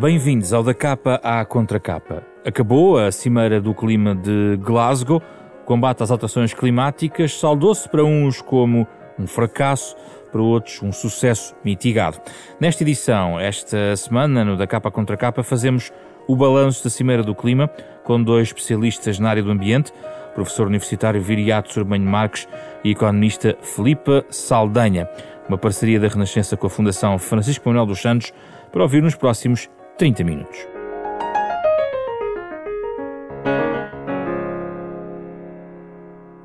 Bem-vindos ao Da Capa à Contracapa. Acabou a Cimeira do Clima de Glasgow. O combate às alterações climáticas saudou-se para uns como um fracasso, para outros um sucesso mitigado. Nesta edição, esta semana, no Da Capa à Contracapa, fazemos o balanço da Cimeira do Clima com dois especialistas na área do ambiente, professor universitário Viriato Sorbanho Marques e economista Filipa Saldanha. Uma parceria da Renascença com a Fundação Francisco Manuel dos Santos para ouvir nos próximos 30 minutos.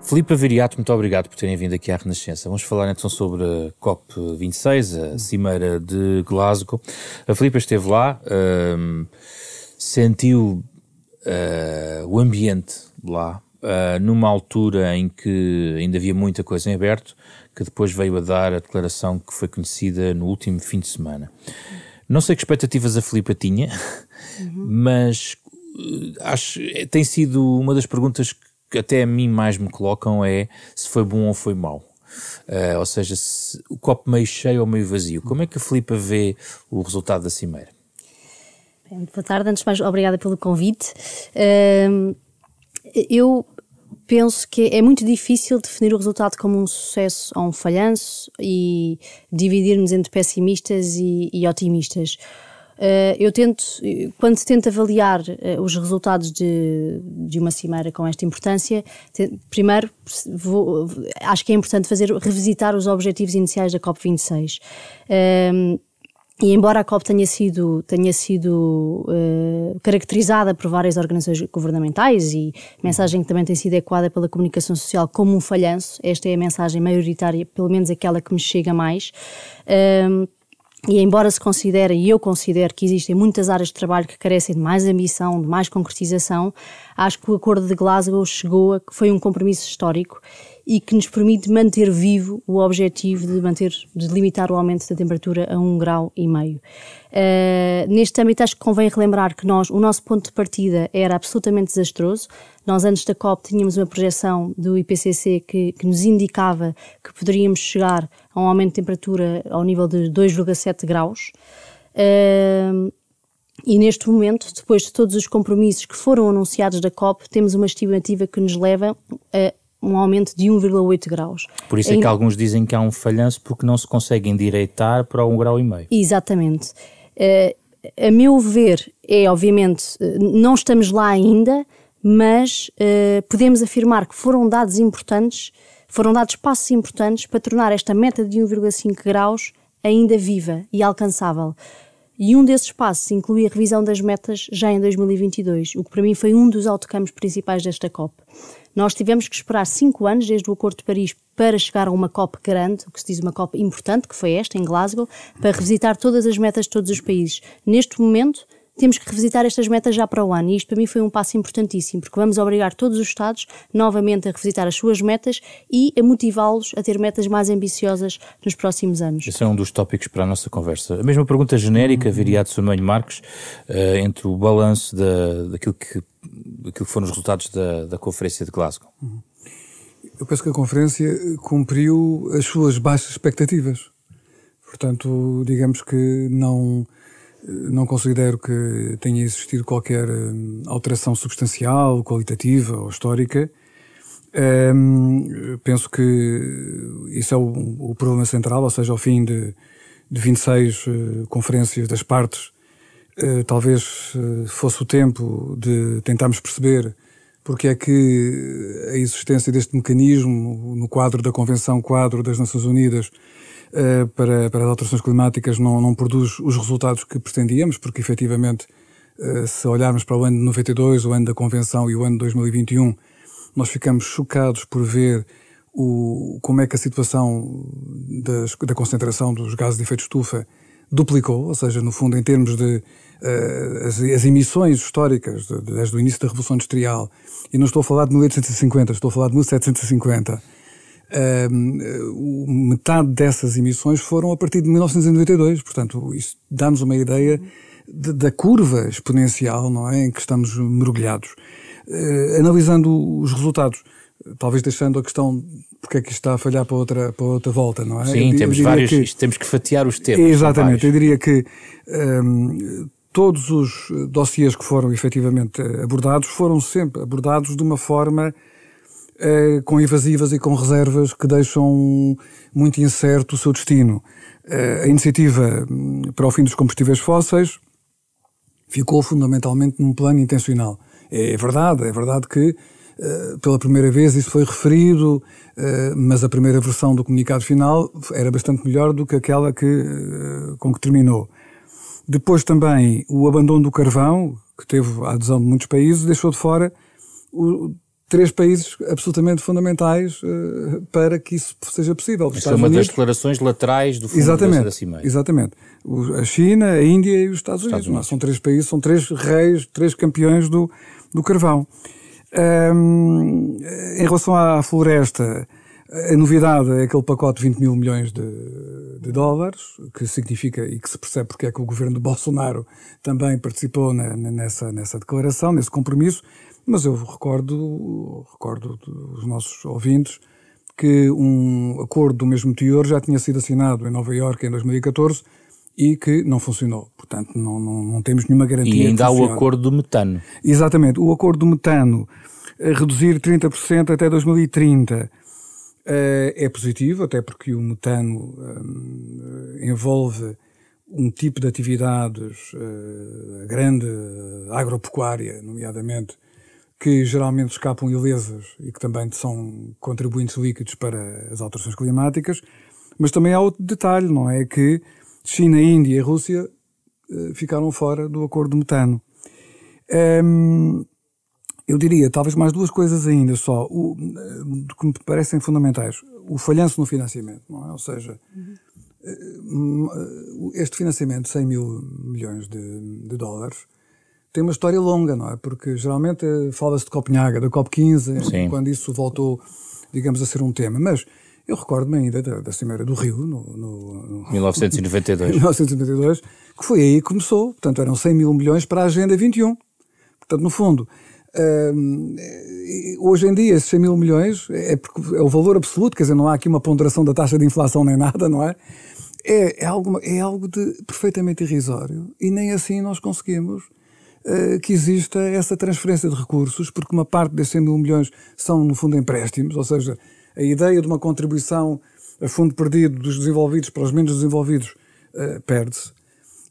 Filipe Viriato, muito obrigado por terem vindo aqui à Renascença. Vamos falar então sobre a COP26, a Cimeira de Glasgow. A Filipe esteve lá, um, sentiu uh, o ambiente lá, uh, numa altura em que ainda havia muita coisa em aberto, que depois veio a dar a declaração que foi conhecida no último fim de semana. Não sei que expectativas a Filipa tinha, uhum. mas uh, acho tem sido uma das perguntas que até a mim mais me colocam é se foi bom ou foi mau. Uh, ou seja, se, o copo meio cheio ou meio vazio. Como é que a Filipa vê o resultado da Cimeira? Bem, boa tarde, antes de mais, obrigada pelo convite. Uh, eu penso que é muito difícil definir o resultado como um sucesso ou um falhanço e dividirmos entre pessimistas e, e otimistas. Uh, eu tento, quando se tenta avaliar uh, os resultados de, de uma cimeira com esta importância, te, primeiro vou, acho que é importante fazer revisitar os objetivos iniciais da COP26. Uh, e embora a COP tenha sido, tenha sido uh, caracterizada por várias organizações governamentais e mensagem que também tem sido ecoada pela comunicação social como um falhanço, esta é a mensagem maioritária, pelo menos aquela que me chega mais. Uh, e embora se considere, e eu considero que existem muitas áreas de trabalho que carecem de mais ambição, de mais concretização, acho que o Acordo de Glasgow chegou a que foi um compromisso histórico e que nos permite manter vivo o objetivo de manter, de limitar o aumento da temperatura a um grau e meio. Uh, neste âmbito acho que convém relembrar que nós, o nosso ponto de partida era absolutamente desastroso. Nós antes da COP tínhamos uma projeção do IPCC que, que nos indicava que poderíamos chegar a um aumento de temperatura ao nível de 2,7 graus. Uh, e neste momento, depois de todos os compromissos que foram anunciados da COP, temos uma estimativa que nos leva a um aumento de 1,8 graus. Por isso é que alguns dizem que há um falhanço porque não se consegue endireitar para um grau meio. Exatamente. Uh, a meu ver, é obviamente, eh, não estamos lá ainda, mas uh, podemos afirmar que foram dados importantes, foram dados passos importantes para tornar esta meta de 1,5 graus ainda viva e alcançável. E um desses passos inclui a revisão das metas já em 2022, o que para mim foi um dos autocampos principais desta COP. Nós tivemos que esperar cinco anos desde o Acordo de Paris para chegar a uma COP grande, que se diz uma COP importante, que foi esta, em Glasgow, para revisitar todas as metas de todos os países. Neste momento, temos que revisitar estas metas já para o ano. E isto para mim foi um passo importantíssimo, porque vamos obrigar todos os Estados novamente a revisitar as suas metas e a motivá-los a ter metas mais ambiciosas nos próximos anos. Esse é um dos tópicos para a nossa conversa. A mesma pergunta genérica, viriado Somanho Marques, uh, entre o balanço da, daquilo que aquilo que foram os resultados da, da Conferência de Glasgow? Uhum. Eu penso que a Conferência cumpriu as suas baixas expectativas. Portanto, digamos que não, não considero que tenha existido qualquer hum, alteração substancial, qualitativa ou histórica. Um, penso que isso é o, o, problema central, ou seja, ao fim de, de 26 uh, eh, conferências das partes, eh, talvez uh, fosse o tempo de tentarmos perceber porque é que a existência deste mecanismo no quadro da Convenção Quadro das Nações Unidas uh, para, para as alterações climáticas não, não produz os resultados que pretendíamos, porque efetivamente, se olharmos para o ano de 92, o ano da Convenção e o ano de 2021, nós ficamos chocados por ver o, como é que a situação das, da concentração dos gases de efeito estufa duplicou, ou seja, no fundo, em termos de uh, as, as, emissões históricas de, desde o início da Revolução Industrial, e não estou a falar de 1850, estou a falar de 1750, uh, metade dessas emissões foram a partir de 1992, portanto, isso dá-nos uma ideia de, da curva exponencial, não é, em que estamos mergulhados. Uh, analisando os resultados, talvez deixando a questão porque é que isto está a falhar para outra, para outra volta, não é? Sim, eu, temos vários, que, temos que fatiar os temas. Exatamente, eu diria que um, todos os dossiês que foram efetivamente abordados foram sempre abordados de uma forma uh, com evasivas e com reservas que deixam muito incerto o seu destino. Uh, a iniciativa hum, para o fim dos combustíveis fósseis ficou fundamentalmente num plano intencional. É, é verdade, é verdade que pela primeira vez isso foi referido, uh, mas a primeira versão do comunicado final era bastante melhor do que aquela que, uh, com que terminou. Depois também o abandono do carvão, que teve a adesão de muitos países, deixou de fora o, três países absolutamente fundamentais para que isso seja possível. Isso é uma Unidos, das declarações laterais do Fundo exatamente, da Cimeira. Exatamente. a China, a Índia e os Estados, Estados Unidos. Unidos. São três países, são três reis, três campeões do, do carvão. Um, em relação à floresta, a novidade é aquele pacote de 20 mil milhões de, de, dólares, que significa e que se percebe porque é que o governo de Bolsonaro também participou na, nessa, nessa declaração, nesse compromisso, mas eu recordo, recordo dos nossos ouvintes que um acordo do mesmo teor já tinha sido assinado em Nova Iorque em 2014 e que não funcionou. Portanto, não, não, não temos nenhuma garantia. E ainda há o acordo do metano. Exatamente. O acordo do metano, a reduzir 30% até 2030, eh, é positivo, até porque o metano eh, envolve um tipo de atividades eh, grande, agropecuária, nomeadamente, que geralmente escapam ilesas e que também são contribuintes líquidos para as alterações climáticas. Mas também há outro detalhe, não é? Que China, Índia e Rússia eh, ficaram fora do acordo de metano. Um, eu diria, talvez mais duas coisas ainda só, o, eh, que me parecem fundamentais. O falhanço no financiamento, não é? Ou seja, uhum. este financiamento de 100 mil milhões de, de, dólares tem uma história longa, não é? Porque geralmente fala-se de Copenhaga, da COP15, quando isso voltou, digamos, a ser um tema. Mas eu recordo-me ainda da, da Cimeira do Rio, no, no, no 1992. 1992, que foi aí que começou. Portanto, eram 100 mil milhões para a Agenda 21. Portanto, no fundo, hum, hoje em dia, esses 100 mil milhões é, porque é o valor absoluto, quer dizer, não há aqui uma ponderação da taxa de inflação nem nada, não é? É, é, algo, é algo de perfeitamente irrisório e nem assim nós conseguimos uh, que exista essa transferência de recursos, porque uma parte desses 100 mil milhões são, no fundo, empréstimos, ou seja, a ideia de uma contribuição a fundo perdido dos desenvolvidos para os menos desenvolvidos uh, perde-se.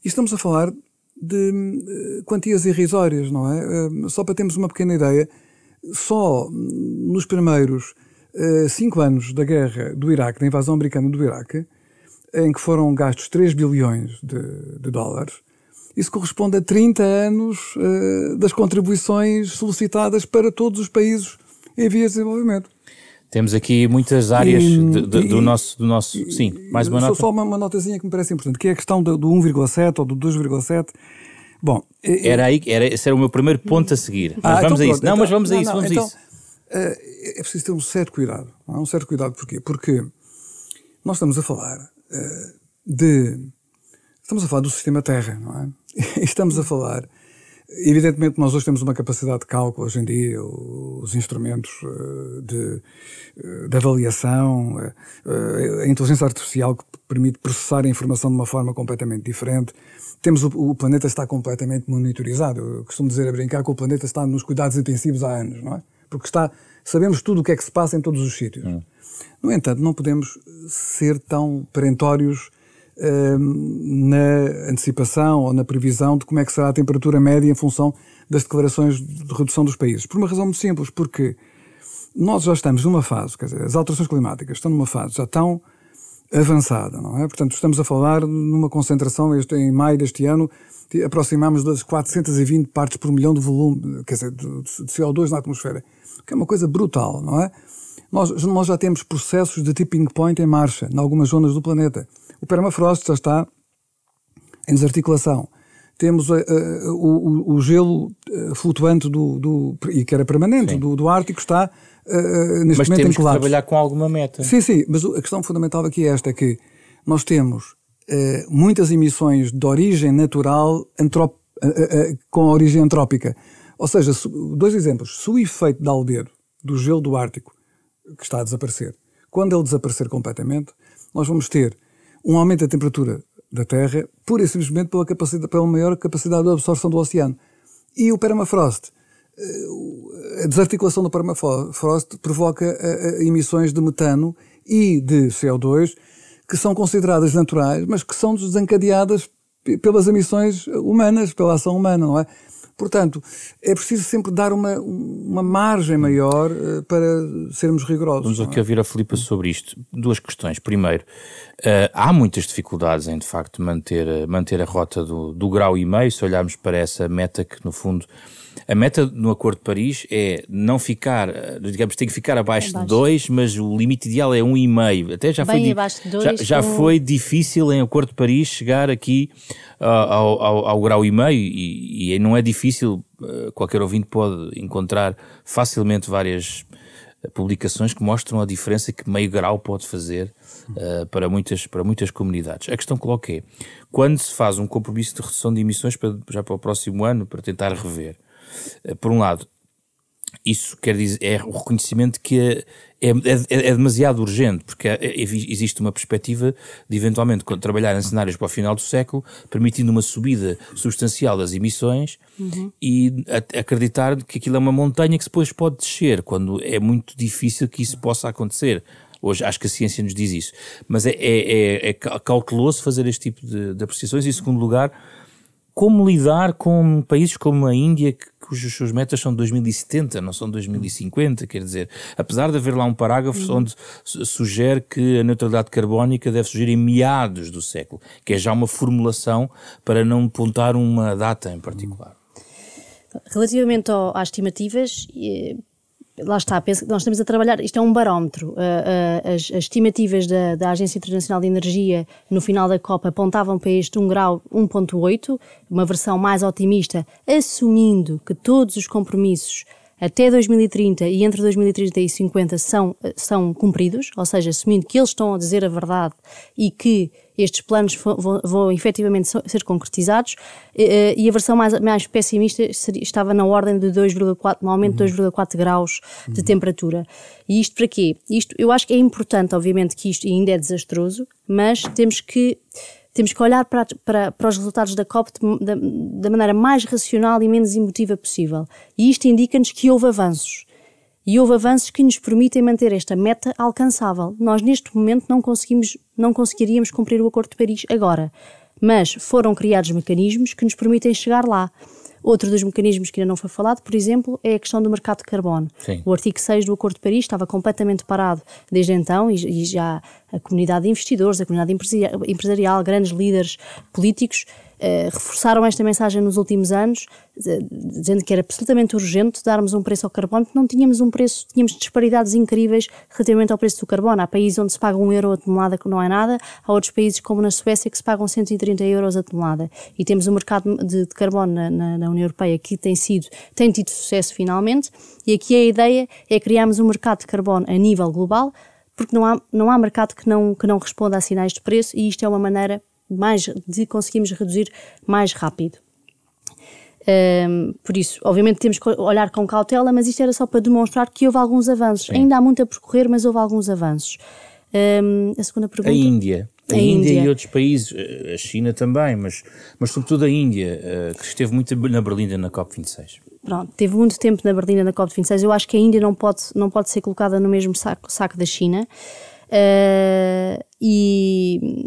E estamos a falar de uh, quantias irrisórias, não é? Uh, só para termos uma pequena ideia, só nos primeiros cinco anos da guerra do Iraque, da invasão americana do Iraque, em que foram gastos 3 bilhões de, de dólares, isso corresponde a 30 anos das contribuições solicitadas para todos os países em vias de desenvolvimento. Temos aqui muitas áreas e, de, de, e, do, nosso, do nosso. Sim, mais uma nota. Só uma, uma notazinha que me parece importante, que é a questão do, do 1,7 ou do 2,7. Bom, era aí, era, esse era o meu primeiro ponto a seguir. Mas ah, vamos então, a isso. Pronto, não, então, mas vamos não, a isso, não, vamos então, a isso. Uh, é preciso ter um certo cuidado. Não? Um certo cuidado porquê? Porque nós estamos a falar uh, de. Estamos a falar do sistema Terra, não é? estamos a falar Evidentemente, nós hoje temos uma capacidade de cálculo, hoje em dia, os instrumentos eh, de, eh, de avaliação, eh, a inteligência artificial que permite processar a informação de uma forma completamente diferente. Temos o, o planeta está completamente monitorizado. Eu costumo dizer a brincar que o planeta está nos cuidados intensivos há anos, não é? Porque está, sabemos tudo o que é que se passa em todos os sítios. Hum. No entanto, não podemos ser tão perentórios na antecipação ou na previsão de como é que será a temperatura média em função das declarações de redução dos países. Por uma razão muito simples, porque nós já estamos numa fase, quer dizer, as alterações climáticas estão numa fase já tão avançada, não é? Portanto, estamos a falar numa concentração, este, em maio deste ano, aproximamos das 420 partes por milhão de volume, quer dizer, de CO2 na atmosfera. que é uma coisa brutal, não é? Nós, nós já temos processos de tipping point em marcha em algumas zonas do planeta. O permafrost já está em desarticulação. Temos uh, uh, o, o, gelo uh, flutuante do, do, e que era permanente do, do, Ártico está neste mas momento temos em colapso. que trabalhar com alguma meta. Sim, sim, mas a questão fundamental aqui é esta, é que nós temos muitas emissões de origem natural antrop, com origem antrópica. Ou seja, dois exemplos. Se o efeito de albedo do gelo do Ártico, que está a desaparecer, quando ele desaparecer completamente, nós vamos ter um aumento da temperatura da Terra, pura e simplesmente pela, capacidade, pela maior capacidade de absorção do oceano. E o permafrost, eh, a desarticulação do permafrost provoca eh, eh, emissões de metano e de CO2 que são consideradas naturais, mas que são desencadeadas pelas emissões humanas, pela ação humana, não é? Portanto, é preciso sempre dar uma, uma margem maior uh, para sermos rigorosos. Vamos aqui é? ouvir a Filipa sobre isto. Duas questões. Primeiro, uh, há muitas dificuldades em, de facto, manter, manter a rota do, do grau e meio, se olharmos para essa meta que, no fundo, a meta no Acordo de Paris é não ficar, digamos, tem que ficar abaixo, abaixo. de 2, mas o limite ideal é 1,5. Um Até já Bem foi, abaixo de dois, já, já um... foi difícil em Acordo de Paris chegar aqui uh, ao, ao, ao, grau e meio e, e não é difícil, uh, qualquer ouvinte pode encontrar facilmente várias uh, publicações que mostram a diferença que meio grau pode fazer uh, para, muitas, para muitas comunidades. A questão que coloco é, quando se faz um compromisso de redução de emissões para, já para o próximo ano, para tentar rever, eh, por um lado, isso quer dizer, é o reconhecimento que é, é, é, é demasiado urgente, porque é, é, existe uma perspectiva de eventualmente trabalhar em cenários para o final do século, permitindo uma subida substancial das emissões uhum. e a, acreditar que aquilo é uma montanha que depois pode descer, quando é muito difícil que isso possa acontecer. Hoje acho que a ciência nos diz isso. Mas é, é, é cauteloso fazer este tipo de, de apreciações. E, em segundo lugar, como lidar com países como a Índia, que, cujos suas metas são 2070, não são 2050, quer dizer, apesar de haver lá um parágrafo uhum. onde sugere que a neutralidade carbónica deve surgir em meados do século, que é já uma formulação para não apontar uma data em particular. Relativamente ao, às estimativas, lá está, penso, nós estamos a trabalhar, isto é um barómetro. Uh, uh, as, as, estimativas da, da, Agência Internacional de Energia no final da COP apontavam para este 1 grau 1.8, uma versão mais otimista, assumindo que todos os compromissos até 2030 e entre 2030 e 2050 são, são cumpridos, ou seja, assumindo que eles estão a dizer a verdade e que estes planos vão, vão, efetivamente ser concretizados, eh, e a versão mais, mais pessimista estava na ordem de 2,4, um aumento de 2,4 graus de uhum. temperatura. E isto para quê? Isto, eu acho que é importante, obviamente, que isto ainda é desastroso, mas temos que temos que olhar para, para, para os resultados da COP de, da, da maneira mais racional e menos emotiva possível. E isto indica-nos que houve avanços. E houve avanços que nos permitem manter esta meta alcançável. Nós, neste momento, não, conseguimos, não conseguiríamos cumprir o Acordo de Paris agora. Mas foram criados mecanismos que nos permitem chegar lá. Outro dos mecanismos que ainda não foi falado, por exemplo, é a questão do mercado de carbono. Sim. O artigo 6 do Acordo de Paris estava completamente parado desde então e, e já a comunidade de investidores, a comunidade empresarial, grandes líderes políticos eh, reforçaram esta mensagem nos últimos anos, dizendo que era absolutamente urgente darmos um preço ao carbono, porque não tínhamos um preço, tínhamos disparidades incríveis relativamente ao preço do carbono. Há países onde se paga um euro a tonelada que não é nada, há outros países como na Suécia que se pagam 130 euros a tonelada. E temos um mercado de, de carbono na, na, na, União Europeia que tem sido, tem tido sucesso finalmente, e aqui a ideia é criarmos um mercado de carbono a nível global, porque não há, não há mercado que não, que não responda a sinais de preço e isto é uma maneira mais, de conseguirmos reduzir mais rápido. Um, por isso, obviamente temos que olhar com cautela, mas isto era só para demonstrar que houve alguns avanços. Sim. Ainda há muito a percorrer, mas houve alguns avanços. Um, a segunda pergunta. A Índia. A, a Índia, Índia, e outros países, eh, a China também, mas, mas sobretudo a Índia, eh, que esteve muito na Berlinda na COP26. Pronto, teve muito tempo na Berlinda na COP26. Eu acho que a Índia não pode, não pode ser colocada no mesmo saco, saco da China. Uh, e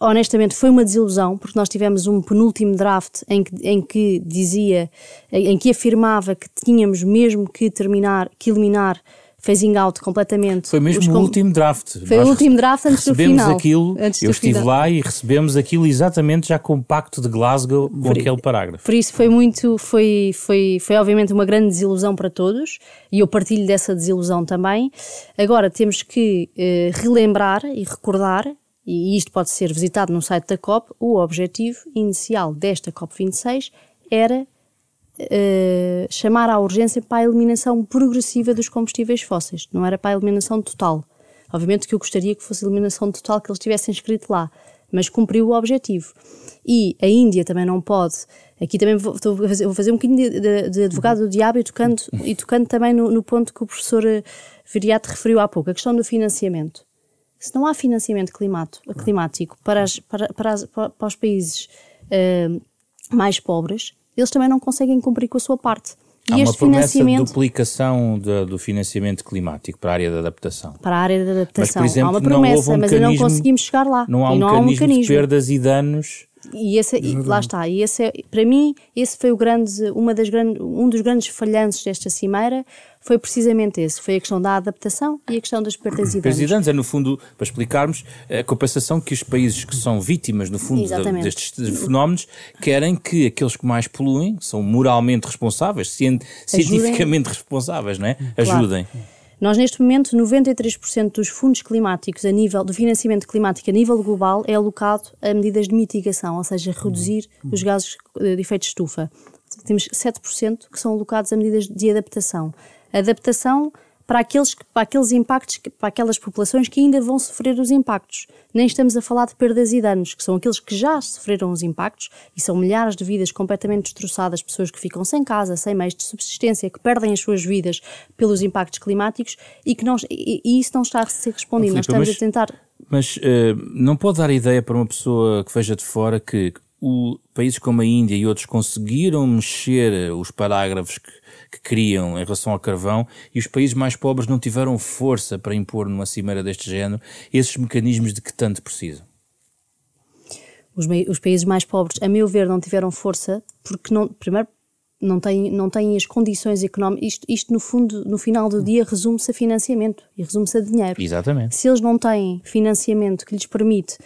honestamente foi uma desilusão, porque nós tivemos um penúltimo draft em que, em que dizia, em que afirmava que tínhamos mesmo que terminar, que eliminar phasing out completamente. Foi mesmo o último draft. Foi Nós o último draft antes do final. aquilo, antes eu estive final. lá e recebemos aquilo exatamente já com o pacto de Glasgow, com por, aquele parágrafo. Por isso foi muito, foi, foi, foi obviamente uma grande desilusão para todos e eu partilho dessa desilusão também. Agora temos que eh, relembrar e recordar e isto pode ser visitado no site da COP, o objetivo inicial desta COP26 era uh, chamar à urgência para a eliminação progressiva dos combustíveis fósseis, não era para a eliminação total. Obviamente que eu gostaria que fosse a eliminação total que eles tivessem escrito lá, mas cumpriu o objetivo. E a Índia também não pode. Aqui também vou, fazer, vou fazer um bocadinho de, de, de, advogado do diabo e tocando, e tocando também no, no ponto que o professor eh, Viriato referiu há pouco, a questão do financiamento. Se não há financiamento climato, climático para, as, para, para, as, para, os países uh, mais pobres, eles também não conseguem cumprir com a sua parte. E Há uma promessa de duplicação de, do financiamento climático para a área da adaptação. Para a área da adaptação. Mas, por exemplo, há uma promessa, um mas ainda não conseguimos chegar lá. Não há um, não mecanismo, há um mecanismo de perdas e danos e, esse, e lá está, e esse é, para mim, esse foi o grande, uma das grandes, um dos grandes falhanços desta cimeira, foi precisamente esse, foi a questão da adaptação e a questão das perdas e danos. e danos é, no fundo, para explicarmos, a compensação que os países que são vítimas, no fundo, Exatamente. destes fenómenos, querem que aqueles que mais poluem, são moralmente responsáveis, cientificamente responsáveis, não é? Ajudem. Claro. Nós, neste momento, 93% dos fundos climáticos a nível do financiamento climático a nível global é alocado a medidas de mitigação, ou seja, reduzir os gases de efeito de estufa. Temos 7% que são alocados a medidas de adaptação. Adaptação para aqueles, para aqueles impactos, para aquelas populações que ainda vão sofrer os impactos. Nem estamos a falar de perdas e danos, que são aqueles que já sofreram os impactos e são milhares de vidas completamente destroçadas, pessoas que ficam sem casa, sem meios de subsistência, que perdem as suas vidas pelos impactos climáticos e que não, e, e isso não está a ser respondido. Nós estamos mas, a tentar. Mas uh, não pode dar ideia para uma pessoa que veja de fora que o, países como a Índia e outros conseguiram mexer os parágrafos que que queriam em relação ao carvão e os países mais pobres não tiveram força para impor numa cimeira deste género esses mecanismos de que tanto precisam? Os, os países mais pobres, a meu ver, não tiveram força porque, não, primeiro, não têm, não têm as condições económicas. Isto, isto, no fundo, no final do dia, resume-se a financiamento e resume-se a dinheiro. Exatamente. Se eles não têm financiamento que lhes permite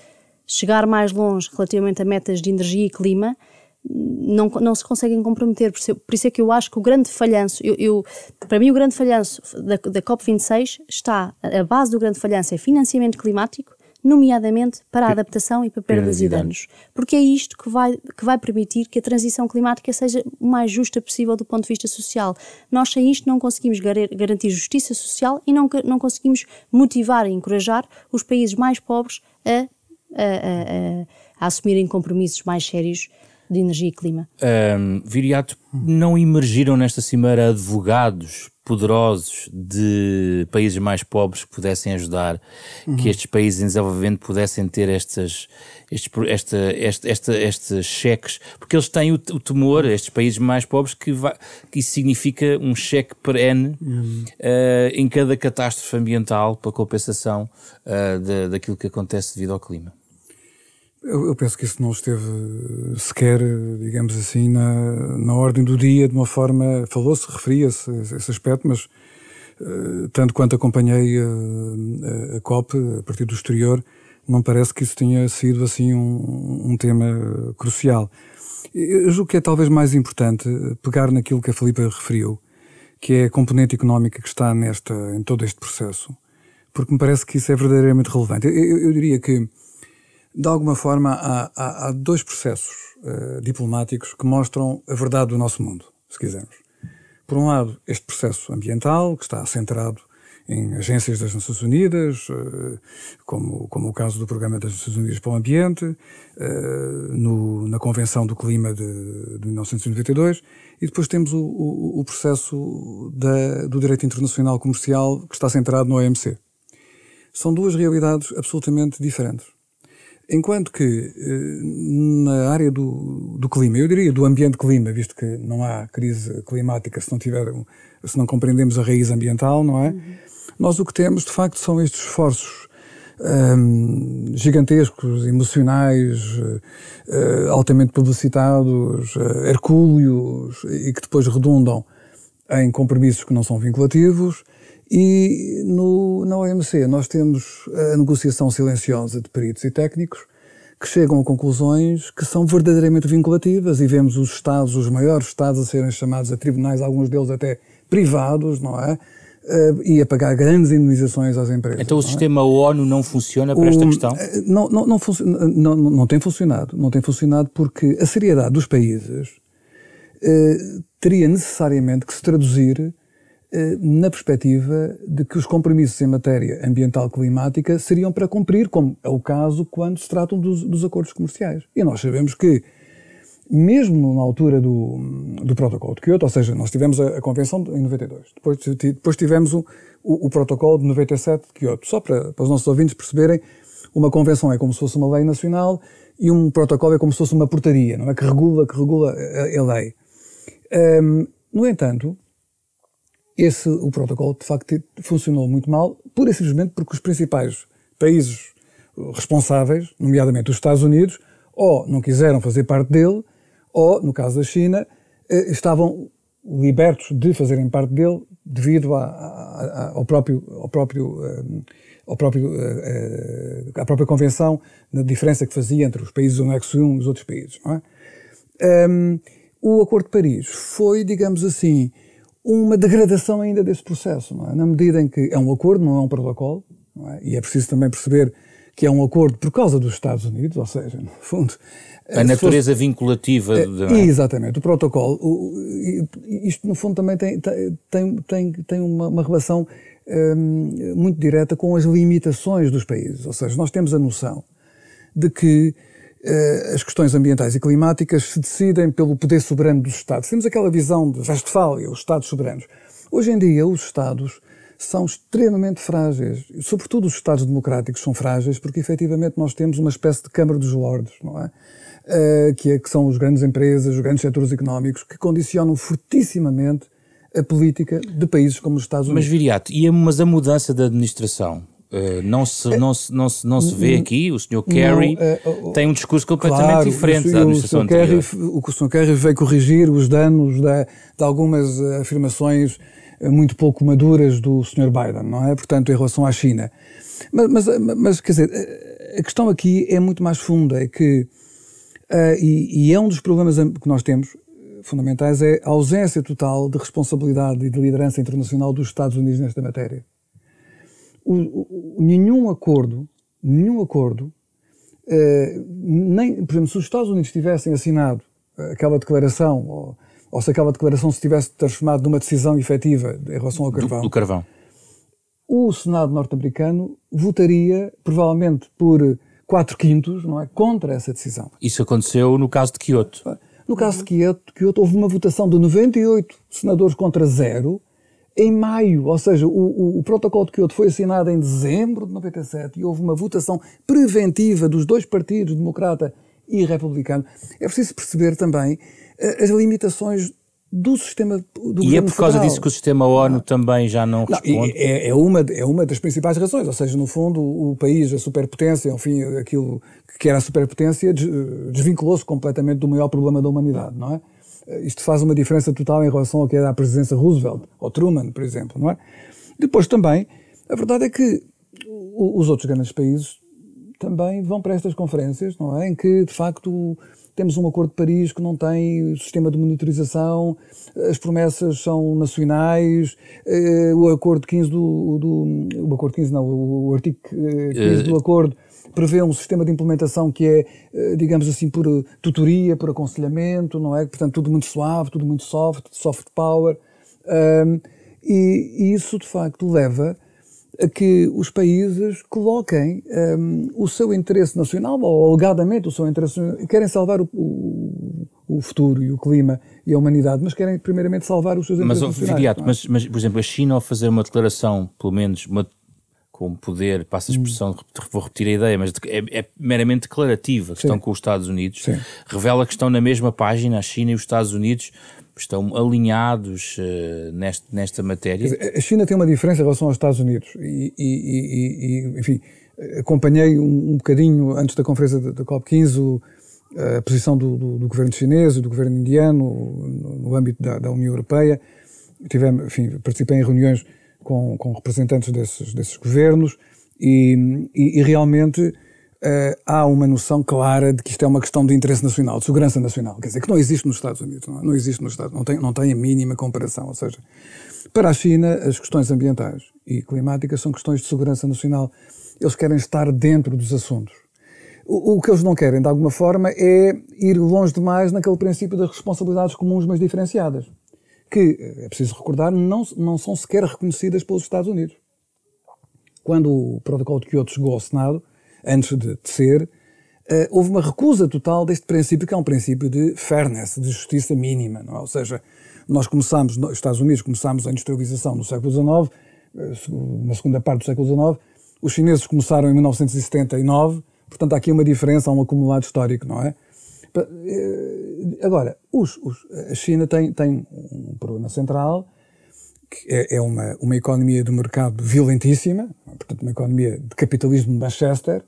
chegar mais longe relativamente a metas de energia e clima, não, não se conseguem comprometer. Por isso, por isso é que eu acho que o grande falhanço, eu, eu para mim, o grande falhanço da, da COP26 está, a base do grande falhanço é financiamento climático, nomeadamente para a adaptação e para perdas e danos. Porque é isto que vai, que vai permitir que a transição climática seja o mais justa possível do ponto de vista social. Nós, sem isto, não conseguimos garantir justiça social e não, não conseguimos motivar e encorajar os países mais pobres a, a, a, a assumirem compromissos mais sérios de energia e clima. Um, Viriato, não emergiram nesta cimeira advogados poderosos de países mais pobres que pudessem ajudar, uhum. que estes países em desenvolvimento pudessem ter estas, estes, esta, esta, esta, estes cheques, porque eles têm o, o temor, estes países mais pobres, que, vai, que isso significa um cheque perene uhum. uh, em cada catástrofe ambiental para compensação uh, de, daquilo que acontece devido ao clima. Eu, eu, penso que isso não esteve sequer, digamos assim, na, na ordem do dia, de uma forma. Falou-se, referia-se a esse aspecto, mas uh, tanto quanto acompanhei uh, a COP a partir do exterior, não parece que isso tenha sido assim um, um tema crucial. Eu julgo que é talvez mais importante pegar naquilo que a Filipe referiu, que é a componente económica que está nesta, em todo este processo, porque me parece que isso é verdadeiramente relevante. eu, eu diria que de alguma forma, há, há, há dois processos uh, diplomáticos que mostram a verdade do nosso mundo, se quisermos. Por um lado, este processo ambiental, que está centrado em agências das Nações Unidas, uh, como, como o caso do Programa das Nações Unidas para o Ambiente, uh, no, na Convenção do Clima de, de 1992, e depois temos o, o, o processo da, do direito internacional comercial, que está centrado no OMC. São duas realidades absolutamente diferentes. Enquanto que eh, na área do, do clima, eu diria do ambiente clima, visto que não há crise climática se não tiver, se não compreendemos a raiz ambiental, não é? Uhum. Nós o que temos, de facto, são estes esforços um, gigantescos, emocionais, uh, altamente publicitados, uh, hercúleos, e que depois redundam em compromissos que não são vinculativos E no, na OMC nós temos a negociação silenciosa de peritos e técnicos que chegam a conclusões que são verdadeiramente vinculativas e vemos os Estados, os maiores Estados, a serem chamados a tribunais, alguns deles até privados, não é? Uh, e a pagar grandes indenizações às empresas. Então o é? sistema ONU não funciona para o, esta questão? Eh, não, não, não, não, não, tem funcionado. Não tem funcionado porque a seriedade dos países uh, teria necessariamente que se traduzir uh, na perspectiva de que os compromissos em matéria ambiental climática seriam para cumprir, como é o caso quando se tratam dos, dos acordos comerciais. E nós sabemos que mesmo na altura do, do protocolo de Kyoto, ou seja, nós tivemos a, a convenção em 92, depois, depois tivemos o, o, o, protocolo de 97 de Kyoto. Só para, para os nossos ouvintes perceberem, uma convenção é como se fosse uma lei nacional e um protocolo é como se fosse uma portaria, não é? Que regula, que regula a, a lei. Um, no entanto, esse, o protocolo de facto funcionou muito mal, pura e simplesmente porque os principais países responsáveis, nomeadamente os Estados Unidos, ou não quiseram fazer parte dele, ou, no caso da China, eh, estavam libertos de fazerem parte dele devido a, a, ao próprio, ao próprio, eh, ao próprio, eh, à própria convenção, na diferença que fazia entre os países do anexo 1 e os outros países. É? Um, o Acordo de Paris foi, digamos assim, uma degradação ainda desse processo, é? na medida em que é um acordo, não é um protocolo, é? e é preciso também perceber que é um acordo por causa dos Estados Unidos, ou seja, no fundo, a natureza fosse, vinculativa. É, de... Exatamente, o protocolo. O, isto, no fundo, também tem, tem, tem, tem uma, uma relação um, muito direta com as limitações dos países. Ou seja, nós temos a noção de que as questões ambientais e climáticas se decidem pelo poder soberano dos Estados. Temos aquela visão de Westfália, os Estados soberanos. Hoje em dia, os Estados são extremamente frágeis. Sobretudo os Estados democráticos são frágeis porque, efetivamente, nós temos uma espécie de Câmara dos Lordes, não é? uh, que, é, que são as grandes empresas, os grandes setores económicos, que condicionam fortissimamente a política de países como os Estados Unidos. Mas, Viriato, e a, mas a mudança da administração? Uh, não, se, não, se, não, se, não se vê aqui, o Sr. Kerry não, uh, tem um discurso completamente claro, diferente o, da administração o Kerry, O Sr. Kerry veio corrigir os danos de, de algumas afirmações muito pouco maduras do Sr. Biden, não é? Portanto, em relação à China. Mas, mas, mas, quer dizer, a questão aqui é muito mais funda, é que Uh, e, e, é um dos problemas que nós temos fundamentais é a ausência total de responsabilidade e de liderança internacional dos Estados Unidos nesta matéria. O, o, nenhum acordo, nenhum acordo, uh, nem, por exemplo, se os Estados Unidos tivessem assinado aquela declaração, ou, ou se aquela declaração se tivesse transformado numa decisão efetiva em relação ao carvão, do, do carvão. o Senado norte-americano votaria, provavelmente por 4 quintos, não é, contra essa decisão. Isso aconteceu no caso de Kyoto. No caso de Kyoto, Kyoto houve uma votação de 98 senadores contra zero em maio, ou seja, o, o, o, protocolo de Kyoto foi assinado em dezembro de 97 e houve uma votação preventiva dos dois partidos, democrata e republicano. É preciso perceber também uh, as limitações do sistema do E é por causa federal. disso que o sistema ONU não. também já não responde? Não, é, é, uma, é uma das principais razões, ou seja, no fundo o, o país, a superpotência, enfim, aquilo que era a superpotência desvinculou-se completamente do maior problema da humanidade, não é? Isto faz uma diferença total em relação ao que era a presidência Roosevelt, ou Truman, por exemplo, não é? Depois também, a verdade é que os outros grandes países também vão para estas conferências, não é? Em que, de facto, temos um Acordo de Paris que não tem sistema de monitorização, as promessas são nacionais, eh, o Acordo 15 do, do o Acordo 15 não, o artigo 15 eh, do Acordo prevê um sistema de implementação que é, eh, digamos assim, por tutoria, por aconselhamento, não é? Portanto, tudo muito suave, tudo muito soft, soft power. Um, e, e, isso, de facto, leva a que os países coloquem um, o seu interesse nacional, ou alegadamente o seu interesse querem salvar o, o, o, futuro e o clima e a humanidade, mas querem primeiramente salvar os seus interesses mas, nacionais. É? Mas, mas, por exemplo, a China ao fazer uma declaração, pelo menos uma, com poder, passa a expressão, vou repetir a ideia, mas é, é meramente declarativa, que Sim. estão com os Estados Unidos, Sim. revela que estão na mesma página, a China e os Estados Unidos, estão alinhados uh, neste, nesta matéria? Dizer, a China tem uma diferença em relação aos Estados Unidos e, e, e, e enfim, acompanhei um, um, bocadinho antes da conferência da COP15 a posição do, do, do, governo chinês e do governo indiano no, no âmbito da, da, União Europeia. Tivemos, enfim, participei em reuniões com, com representantes desses, desses governos e, e, e realmente Uh, há uma noção clara de que isto é uma questão de interesse nacional, de segurança nacional. Quer dizer, que não existe nos Estados Unidos, não, é? não existe nos Estados não tem, não tem a mínima comparação. Ou seja, para a China, as questões ambientais e climáticas são questões de segurança nacional. Eles querem estar dentro dos assuntos. O, o que eles não querem, de alguma forma, é ir longe demais naquele princípio das responsabilidades comuns, mas diferenciadas. Que, é preciso recordar, não, não são sequer reconhecidas pelos Estados Unidos. Quando o protocolo de Kyoto chegou ao Senado, antes de, ser, uh, houve uma recusa total deste princípio, que é um princípio de fairness, de justiça mínima, é? Ou seja, nós começamos, nos Estados Unidos começamos a industrialização no século XIX, eh, na segunda parte do século XIX, os chineses começaram em 1979, portanto há aqui uma diferença, há um acumulado histórico, não é? Eh, agora, os, os, a China tem, tem um problema central, que é, é uma, uma economia de mercado violentíssima, portanto uma economia de capitalismo de Manchester,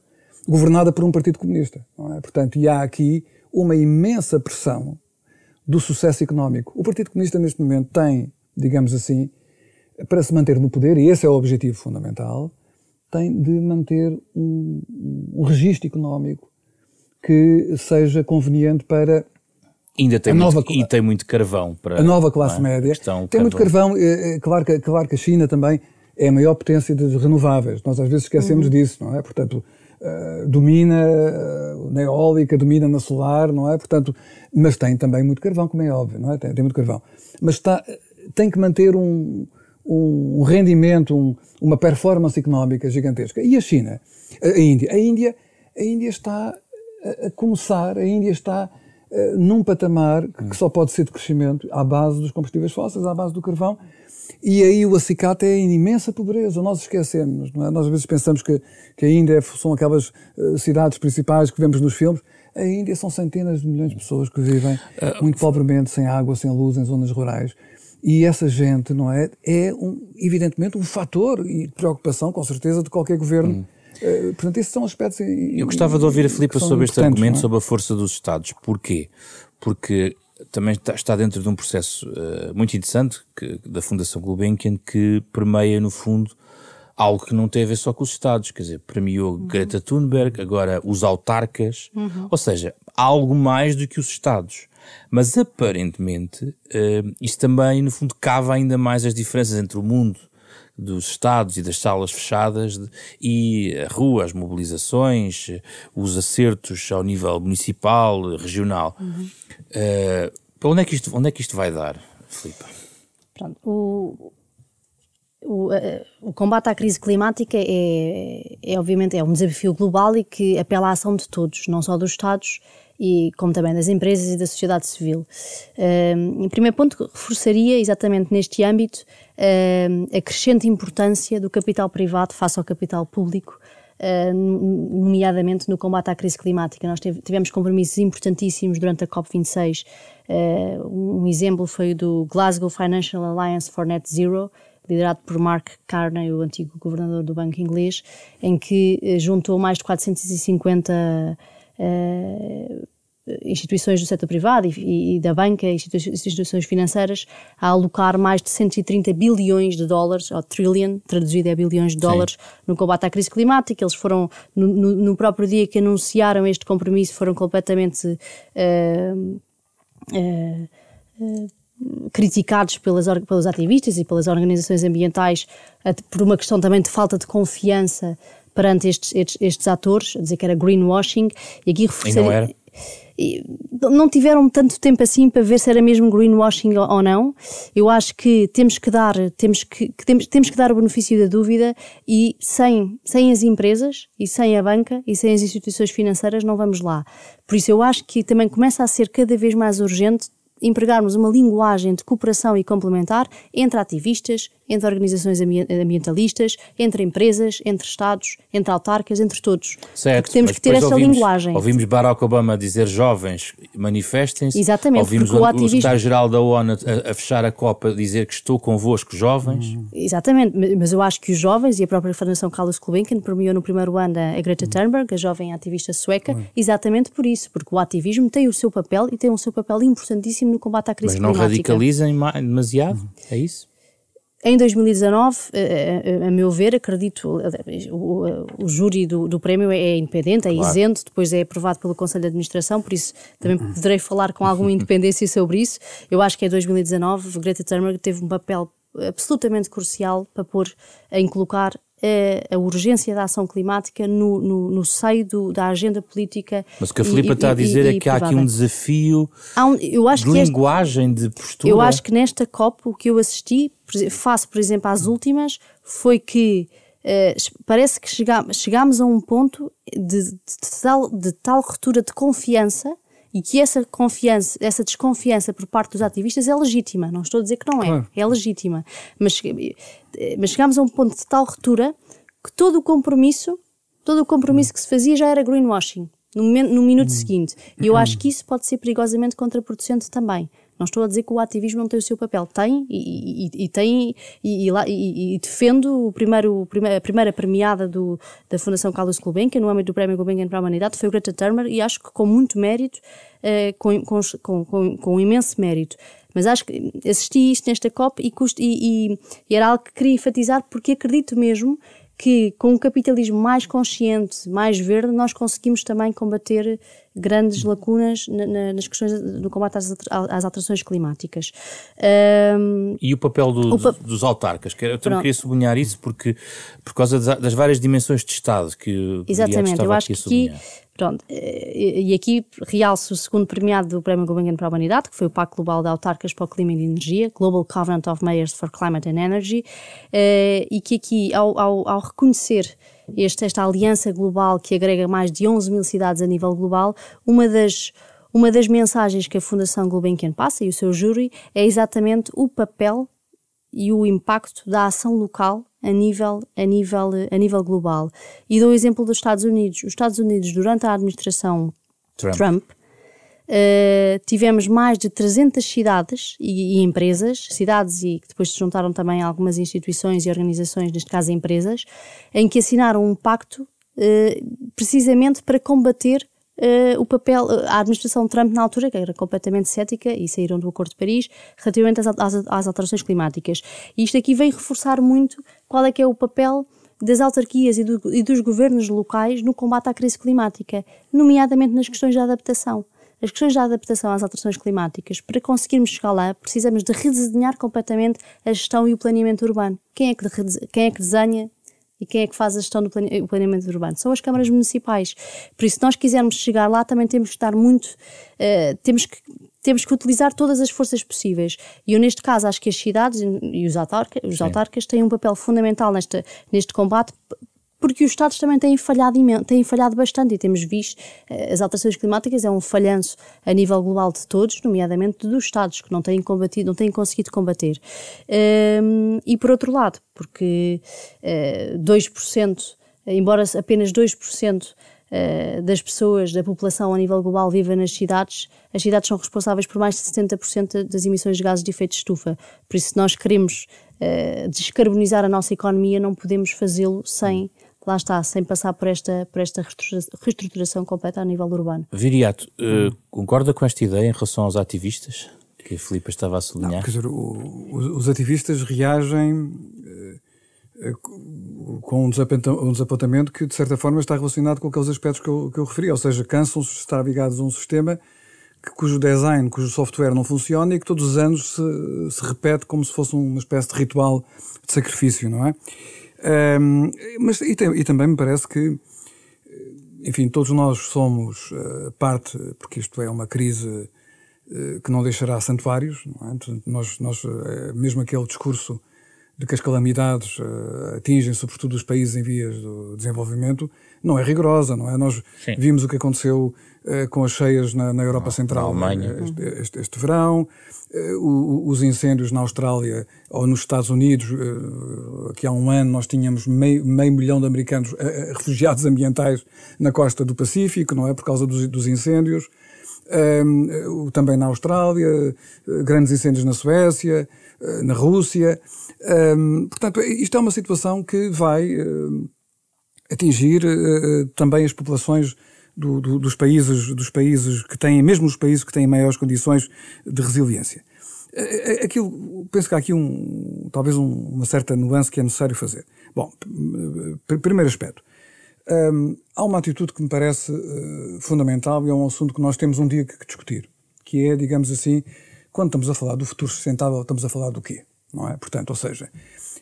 governada por um partido comunista. É? Portanto, e há aqui uma imensa pressão do sucesso económico. O Partido Comunista, neste momento, tem, digamos assim, para se manter no poder, e esse é o objetivo fundamental, tem de manter um, um registro económico que seja conveniente para Ainda tem, muito, nova, e tem muito carvão para a nova classe é? média. tem carvão. muito carvão. É, é, claro, que, claro que a China também é a maior potência de renováveis. Nós às vezes esquecemos uhum. disso, não é? Portanto, uh, domina uh, na eólica, domina na solar, não é? Portanto, mas tem também muito carvão, como é óbvio, não é? Tem, tem muito carvão. Mas está, tem que manter um, um rendimento, um, uma performance económica gigantesca. E a China? A, a Índia? A Índia, a Índia está a, começar, a Índia está uh, num patamar que, que só pode ser de crescimento à base dos combustíveis fósseis, à base do carvão, e aí o acicate é em imensa pobreza. Nós esquecemos, não é? Nós às vezes pensamos que, que a Índia são aquelas uh, cidades principais que vemos nos filmes. A Índia são centenas de milhões de pessoas que vivem uh, muito pobremente, sem água, sem luz, em zonas rurais. E essa gente, não é? É, um, evidentemente, um fator de preocupação, com certeza, de qualquer governo. Hum. Uh, portanto, esses são aspectos. Eu gostava de ouvir a Filipa sobre este argumento, é? sobre a força dos Estados. Porquê? Porque também está, dentro de um processo uh, muito interessante que, da Fundação Gulbenkian que permeia, no fundo, algo que não tem a ver só com os Estados, quer dizer, premiou uhum. Greta Thunberg, agora os autarcas, uhum. ou seja, algo mais do que os Estados. Mas aparentemente, uh, isso também, no fundo, cava ainda mais as diferenças entre o mundo dos Estados e das salas fechadas de, e a rua, as mobilizações, os acertos ao nível municipal, regional. Uhum. Uh, onde, é que isto, onde é que isto vai dar, Filipe? Pronto, o, o, o, combate à crise climática é, é, obviamente, é um desafio global e que apela à ação de todos, não só dos Estados, e como também das empresas e da sociedade civil. Uh, em primeiro ponto, reforçaria exatamente neste âmbito a crescente importância do capital privado face ao capital público, uh, nomeadamente no combate à crise climática. Nós tivemos compromissos importantíssimos durante a COP26. um exemplo foi o do Glasgow Financial Alliance for Net Zero, liderado por Mark Carney, o antigo governador do Banco Inglês, em que juntou mais de 450 uh, instituições do setor privado e, e da banca, instituições financeiras, a alocar mais de 130 bilhões de dólares, ou trillion, traduzido é bilhões de dólares, Sim. no combate à crise climática. Eles foram, no, no, próprio dia que anunciaram este compromisso, foram completamente. Uh, uh, criticados pelas, pelos ativistas e pelas organizações ambientais por uma questão também de falta de confiança perante estes, estes, estes atores, a dizer que era greenwashing, e aqui reforçaria. E não era? Não tiveram tanto tempo assim para ver se era mesmo greenwashing ou não. Eu acho que temos que dar, temos que, que, temos, temos que dar o benefício da dúvida e sem, sem as empresas e sem a banca e sem as instituições financeiras não vamos lá. Por isso eu acho que também começa a ser cada vez mais urgente empregarmos uma linguagem de cooperação e complementar entre ativistas, entre organizações ambientalistas, entre empresas, entre Estados, entre autarcas, entre todos. Certo, Porque temos que ter essa ouvimos, linguagem. Ouvimos Barack Obama dizer jovens manifestem-se. Exatamente. Ouvimos o, o, ativismo... secretário-geral da ONU a, a, fechar a Copa dizer que estou convosco, jovens. Hum. Exatamente, mas eu acho que os jovens e a própria Fundação Carlos Gulbenkian premiou no primeiro ano a Greta Thunberg, a jovem ativista sueca, hum. exatamente por isso, porque o ativismo tem o seu papel e tem o seu papel importantíssimo no combate à crise climática. Mas não radicalizem demasiado, é isso? Em 2019, a, a, a, meu ver, acredito, o, o júri do, do, prémio é independente, é claro. isento, depois é aprovado pelo Conselho de Administração, por isso também uhum. poderei falar com alguma independência sobre isso. Eu acho que em 2019 Greta Thunberg teve um papel absolutamente crucial para pôr, em colocar a, a urgência da ação climática no, no, no seio do, da agenda política. Mas o que a Filipa está a dizer e, é que há aqui um desafio um, de linguagem, este, de postura. Eu acho que nesta COP o que eu assisti, face, por exemplo, às últimas, foi que uh, parece que chegámos a um ponto de, de, de, tal, de tal ruptura de confiança e que essa confiança, essa desconfiança por parte dos ativistas é legítima. Não estou a dizer que não é, claro. é legítima. Mas, mas chegámos a um ponto de tal ruptura que todo o compromisso, todo o compromisso que se fazia já era greenwashing no, no minuto hum. seguinte. E eu acho que isso pode ser perigosamente contraproducente também. Não estou a dizer que o ativismo não tem o seu papel. Tem e, e, e tem e, e, defendo o primeiro, a primeira premiada do, da Fundação Carlos Gulbenkian no âmbito do Prémio Gulbenkian para a Humanidade foi o Greta Thunberg e acho que com muito mérito, uh, com, com, com, com imenso mérito. Mas acho que assisti isto nesta COP e, e, e, era algo que queria enfatizar porque acredito mesmo que com um capitalismo mais consciente, mais verde, nós conseguimos também combater grandes lacunas na, na, nas questões do combate às, às alterações climáticas. Um, e o papel do, o pa dos autarcas? Eu também queria sublinhar isso porque, por causa das, das várias dimensões de Estado que Exatamente, eu acho que aqui Pronto, eh, e aqui realço o segundo premiado do Prémio Gulbenkian para a Humanidade, que foi o Pacto Global de Autarcas para o Clima e Energia, Global Covenant of Mayors for Climate and Energy, eh, e que aqui, ao, ao, ao reconhecer este, esta aliança global que agrega mais de 11 mil cidades a nível global, uma das, uma das mensagens que a Fundação Gulbenkian passa e o seu júri é exatamente o papel e o impacto da ação local a nível, a nível, a nível global. E dou o exemplo dos Estados Unidos. Os Estados Unidos, durante a administração Trump, Trump uh, tivemos mais de 300 cidades e, e, empresas, cidades e que depois se juntaram também algumas instituições e organizações, neste caso empresas, em que assinaram um pacto uh, precisamente para combater Uh, o papel, uh, a administração Trump na altura, que era completamente cética, e saíram do Acordo de Paris, relativamente às, às, às, alterações climáticas. E isto aqui vem reforçar muito qual é que é o papel das autarquias e, do, e dos governos locais no combate à crise climática, nomeadamente nas questões da adaptação. As questões da adaptação às alterações climáticas, para conseguirmos chegar lá, precisamos de redesenhar completamente a gestão e o planeamento urbano. Quem é que, quem é que desenha e quem é que faz a gestão do planeamento urbano? São as câmaras municipais. Por isso, se nós quisermos chegar lá, também temos que estar muito. Uh, temos que temos que utilizar todas as forças possíveis. E eu, neste caso, acho que as cidades e os, autarcas, os autarcas têm um papel fundamental neste, neste combate, porque os Estados também têm falhado, têm falhado bastante e temos visto uh, as alterações climáticas é um falhanço a nível global de todos, nomeadamente dos Estados que não têm combatido, não têm conseguido combater. Um, e por outro lado, porque uh, 2%, embora apenas 2% uh, das pessoas, da população a nível global viva nas cidades, as cidades são responsáveis por mais de 70% das emissões de gases de efeito de estufa. Por isso, se nós queremos uh, descarbonizar a nossa economia, não podemos fazê-lo sem lá está, sem passar por esta, por esta reestruturação completa a nível urbano. Viriato, uh, concorda com esta ideia em relação aos ativistas? Que a Filipe estava a sublinhar. Não, quer dizer, o, os ativistas reagem uh, uh, com um desapontamento, um desapontamento, que, de certa forma, está relacionado com aqueles aspectos que eu, que eu referi, ou seja, cansam-se de estar ligados a um sistema que, cujo design, cujo software não funciona e que todos os anos se, se repete como se fosse uma espécie de ritual de sacrifício, não é? Um, mas e, e, também me parece que, enfim, todos nós somos uh, parte, porque isto é uma crise uh, que não deixará santuários, não é? Nós, nós uh, mesmo aquele discurso de que as calamidades atingem sobretudo os países em vias de desenvolvimento, não é rigorosa, não é? Nós Sim. vimos o que aconteceu com as cheias na, na Europa Central na Alemanha. Este, este, este verão, eh, os incêndios na Austrália ou nos Estados Unidos, eh, que há um ano nós tínhamos meio, meio milhão de americanos eh, refugiados ambientais na costa do Pacífico, não é? Por causa dos, dos incêndios. Um, também na Austrália, grandes incêndios na Suécia, na Rússia. Um, portanto, isto é uma situação que vai uh, atingir uh, também as populações do, do, dos países dos países que têm, mesmo os países que têm maiores condições de resiliência. Aquilo, penso que há aqui um, talvez um, uma certa nuance que é necessário fazer. Bom, primeiro aspecto. Um, há uma atitude que me parece uh, fundamental e é um assunto que nós temos um dia que, que, discutir, que é, digamos assim, quando estamos a falar do futuro sustentável, estamos a falar do quê? Não é? Portanto, ou seja,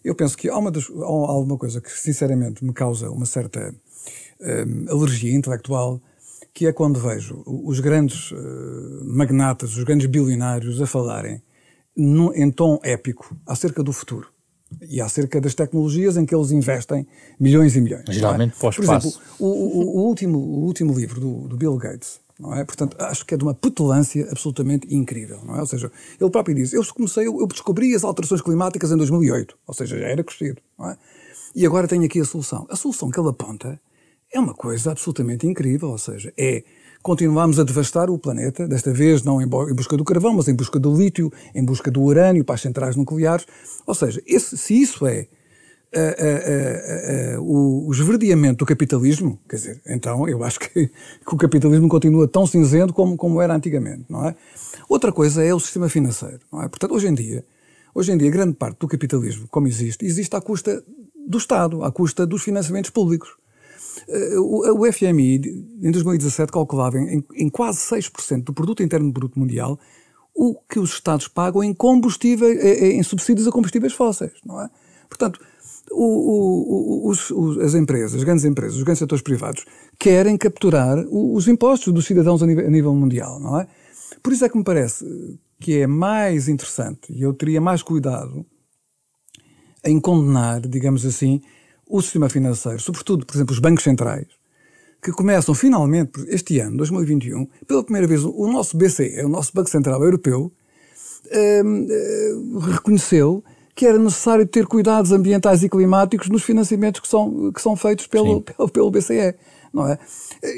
eu penso que há, uma das, há alguma coisa que sinceramente me causa uma certa um, alergia intelectual, que é quando vejo os grandes uh, magnatas, os grandes bilionários a falarem em tom épico acerca do futuro e acerca das tecnologias em que eles investem milhões e milhões. Geralmente é? Por exemplo, o, o, o, último, o último livro do, do, Bill Gates, não é? Portanto, acho que é de uma petulância absolutamente incrível, não é? Ou seja, ele próprio diz, eu comecei, eu, eu descobri as alterações climáticas em 2008, ou seja, já era crescido, não é? E agora tenho aqui a solução. A solução que ele aponta é uma coisa absolutamente incrível, ou seja, é continuamos a devastar o planeta, desta vez não em busca do carvão, mas em busca do lítio, em busca do urânio para as centrais nucleares. Ou seja, esse, se isso é uh, uh, uh, o, o esverdeamento do capitalismo, quer dizer, então eu acho que, que, o capitalismo continua tão cinzento como, como era antigamente, não é? Outra coisa é o sistema financeiro, não é? Portanto, hoje em dia, hoje em dia, grande parte do capitalismo, como existe, existe à custa do Estado, à custa dos financiamentos públicos. Eh, o FMI, em 2017, calculava em, quase 6% do produto interno bruto mundial o que os Estados pagam em combustíveis, eh, eh, em subsídios a combustíveis fósseis, não é? Portanto, o, o, os, as empresas, as grandes empresas, os grandes setores privados, querem capturar os impostos dos cidadãos a nível, a nível mundial, não é? Por isso é que me parece que é mais interessante, e eu teria mais cuidado em condenar, digamos assim, o sistema financeiro, sobretudo, por exemplo, os bancos centrais, que começam finalmente, este ano, 2021, pela primeira vez, o nosso BCE, o nosso Banco Central Europeu, hum, hum, reconheceu que era necessário ter cuidados ambientais e climáticos nos financiamentos que são, que são feitos pelo, pelo, pelo BCE não é?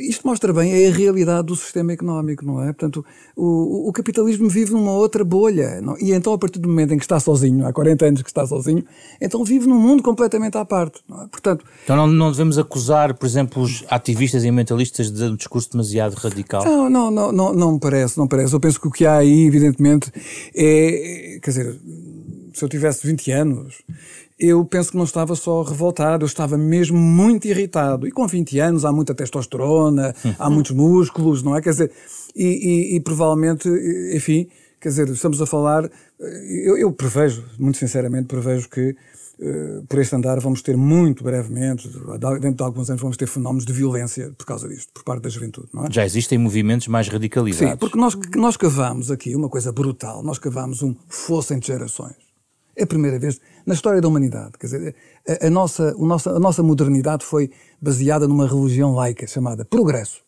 Isto mostra bem a realidade do sistema económico, não é? Portanto, o, o capitalismo vive numa outra bolha, não? e então a partir do momento em que está sozinho, há 40 anos que está sozinho, então vive num mundo completamente à parte, não é? Portanto... Então não, não devemos acusar, por exemplo, os ativistas e ambientalistas de um discurso demasiado radical? Não, não, não, não, não me parece, não me parece. Eu penso que o que há aí, evidentemente, é, quer dizer, se eu tivesse 20 anos, eu penso que não estava só revoltado, eu estava mesmo muito irritado. E com 20 anos há muita testosterona, há muitos músculos, não é? Quer dizer, e, e, e provavelmente, enfim, quer dizer, estamos a falar. Eu, eu prevejo, muito sinceramente, prevejo que uh, por este andar vamos ter muito brevemente, dentro de alguns anos, vamos ter fenómenos de violência por causa disto, por parte da juventude, não é? Já existem movimentos mais radicalizados. Sim, porque nós, nós cavamos aqui uma coisa brutal, nós cavamos um fosso entre gerações. É a primeira vez na história da humanidade. Quer dizer, a, a nossa, o nossa, a nossa modernidade foi baseada numa religião laica chamada progresso.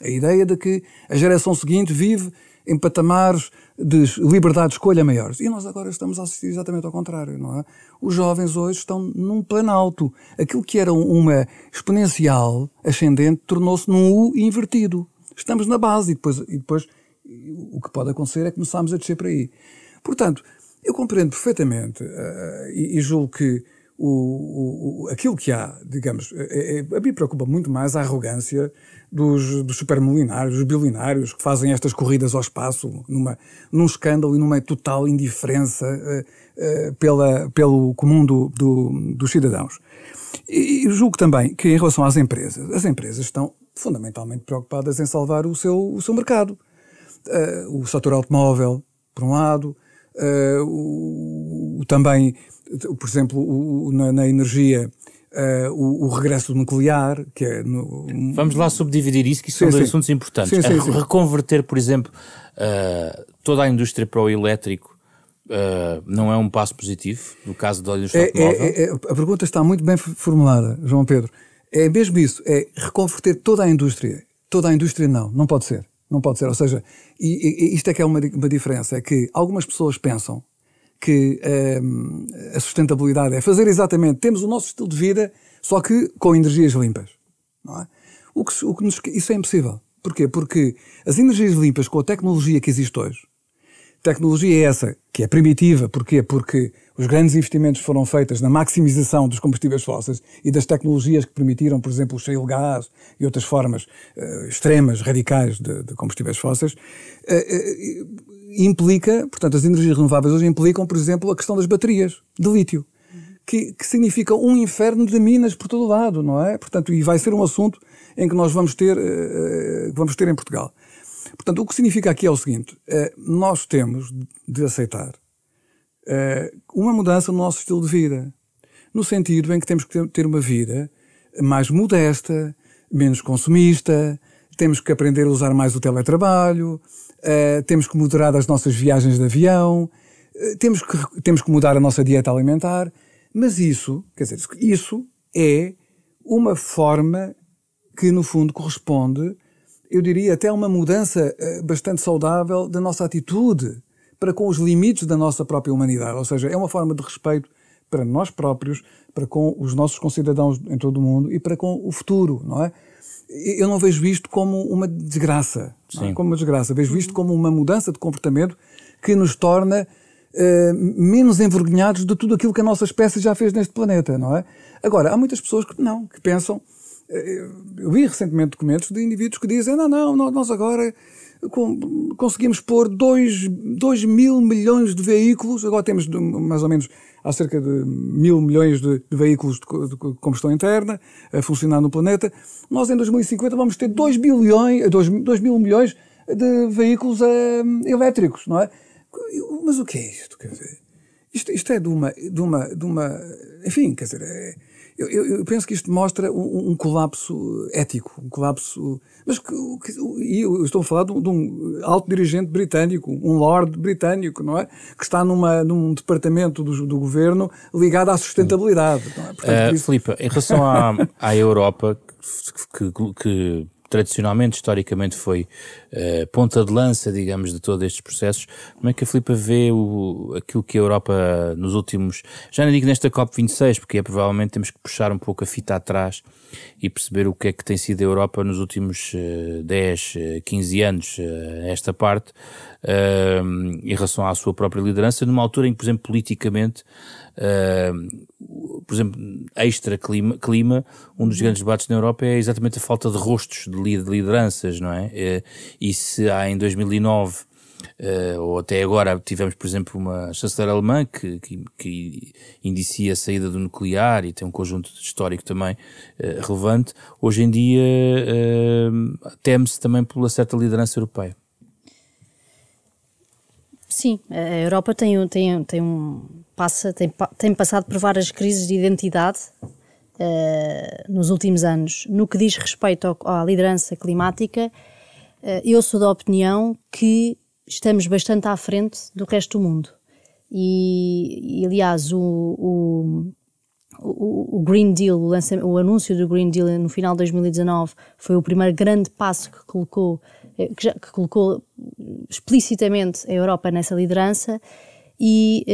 A ideia de que a geração seguinte vive em patamares de liberdade de escolha maiores. E nós agora estamos a assistir exatamente ao contrário, não é? Os jovens hoje estão num planalto. Aquilo que era uma exponencial ascendente tornou-se num U invertido. Estamos na base e depois, e depois o que pode acontecer é começarmos a descer para aí. Portanto, eu compreendo perfeitamente uh, e, e, julgo que o, o, aquilo que há, digamos, é, é, a mim preocupa muito mais a arrogância dos, dos supermilionários, dos bilionários que fazem estas corridas ao espaço numa, num escândalo e numa total indiferença uh, uh, pela, pelo comum do, do, dos cidadãos. E, e julgo também que em relação às empresas, as empresas estão fundamentalmente preocupadas em salvar o seu, o seu mercado. Uh, o setor automóvel, por um lado, uh, o, o, também, por exemplo, o, na, na, energia, uh, o, regresso nuclear, que é... No, Vamos lá subdividir isso, que isso sim, são dois sim. assuntos importantes. Sim, sim, reconverter, por exemplo, uh, toda a indústria para o elétrico Uh, não é um passo positivo no caso da indústria é, automóvel? É, é, a pergunta está muito bem formulada, João Pedro. É mesmo isso, é reconverter toda a indústria. Toda a indústria não, não pode ser. Não pode ser. Ou seja, e, e isto é que é uma, uma diferença: é que algumas pessoas pensam que um, a sustentabilidade é fazer exatamente, temos o nosso estilo de vida, só que com energias limpas. Não é? o que, o que nos, isso é impossível. Porquê? Porque as energias limpas, com a tecnologia que existe hoje, tecnologia é essa, que é primitiva. Porquê? Porque os grandes investimentos foram feitos na maximização dos combustíveis fósseis e das tecnologias que permitiram, por exemplo, o shale gas e outras formas uh, extremas, radicais de, de combustíveis fósseis, uh, uh, implica, portanto, as energias renováveis hoje implicam, por exemplo, a questão das baterias de lítio. Que, que, significa um inferno de minas por todo lado, não é? Portanto, e vai ser um assunto em que nós vamos ter, uh, vamos ter em Portugal. Portanto, o que significa aqui é o seguinte: uh, nós temos de aceitar uh, uma mudança no nosso estilo de vida, no sentido em que temos que ter uma vida mais modesta, menos consumista, temos que aprender a usar mais o teletrabalho, uh, temos que moderar as nossas viagens de avião, temos, que, temos que mudar a nossa dieta alimentar, mas isso, quer dizer, isso é uma forma que, no fundo, corresponde, eu diria, até uma mudança uh, bastante saudável da nossa atitude para com os limites da nossa própria humanidade. Ou seja, é uma forma de respeito para nós próprios, para com os nossos concidadãos em todo o mundo e para com o futuro, não é? eu não vejo isto como uma desgraça, é? como uma desgraça, vejo isto como uma mudança de comportamento que nos torna uh, menos envergonhados de tudo aquilo que a nossa espécie já fez neste planeta, não é? Agora, há muitas pessoas que não, que pensam, eu vi recentemente documentos de indivíduos que dizem, não, não, nós agora conseguimos pôr 2 mil milhões de veículos, agora temos mais ou menos há cerca de mil milhões de, de veículos de, de, combustão interna a funcionar no planeta. Nós em 2050 vamos ter 2 bilhões, 2, 2 mil milhões de veículos uh, elétricos, não é? Mas o que é isto? Quer dizer, isto, isto é de uma, de uma, de uma, enfim, quer dizer, é, eu, eu, eu, penso que isto mostra um, um, colapso ético, um colapso. Mas que, e eu estou a falar de um, de um, alto dirigente britânico, um lord britânico, não é? Que está numa, num departamento do, do governo ligado à sustentabilidade. Não é? Portanto, uh, isso... Filipe, em relação à, à Europa, que, que, que tradicionalmente, historicamente, foi uh, ponta de lança, digamos, de todos estes processos. Como é que a Filipa vê o, aquilo que a Europa nos últimos, já não digo nesta COP26, porque é provavelmente temos que puxar um pouco a fita atrás e perceber o que é que tem sido a Europa nos últimos uh, 10, 15 anos, uh, esta parte, uh, em relação à sua própria liderança, numa altura em que, por exemplo, politicamente, por exemplo, extra clima, clima, um dos grandes debates na Europa é exatamente a falta de rostos de lideranças, não é? Uh, e se há em 2009 Uh, ou até agora tivemos, por exemplo, uma chanceler alemã que, que, que, indicia a saída do nuclear e tem um conjunto histórico também uh, relevante. Hoje em dia uh, teme-se também pela certa liderança europeia. Sim, a Europa tem, tem, tem um, passa, tem, tem passado por várias crises de identidade uh, nos últimos anos. No que diz respeito ao, à liderança climática, uh, eu sou da opinião que estamos bastante à frente do resto do mundo. E, e aliás, o, o, o, Green Deal, o, o, anúncio do Green Deal no final de 2019 foi o primeiro grande passo que colocou, eh, que, já, que colocou explicitamente a Europa nessa liderança e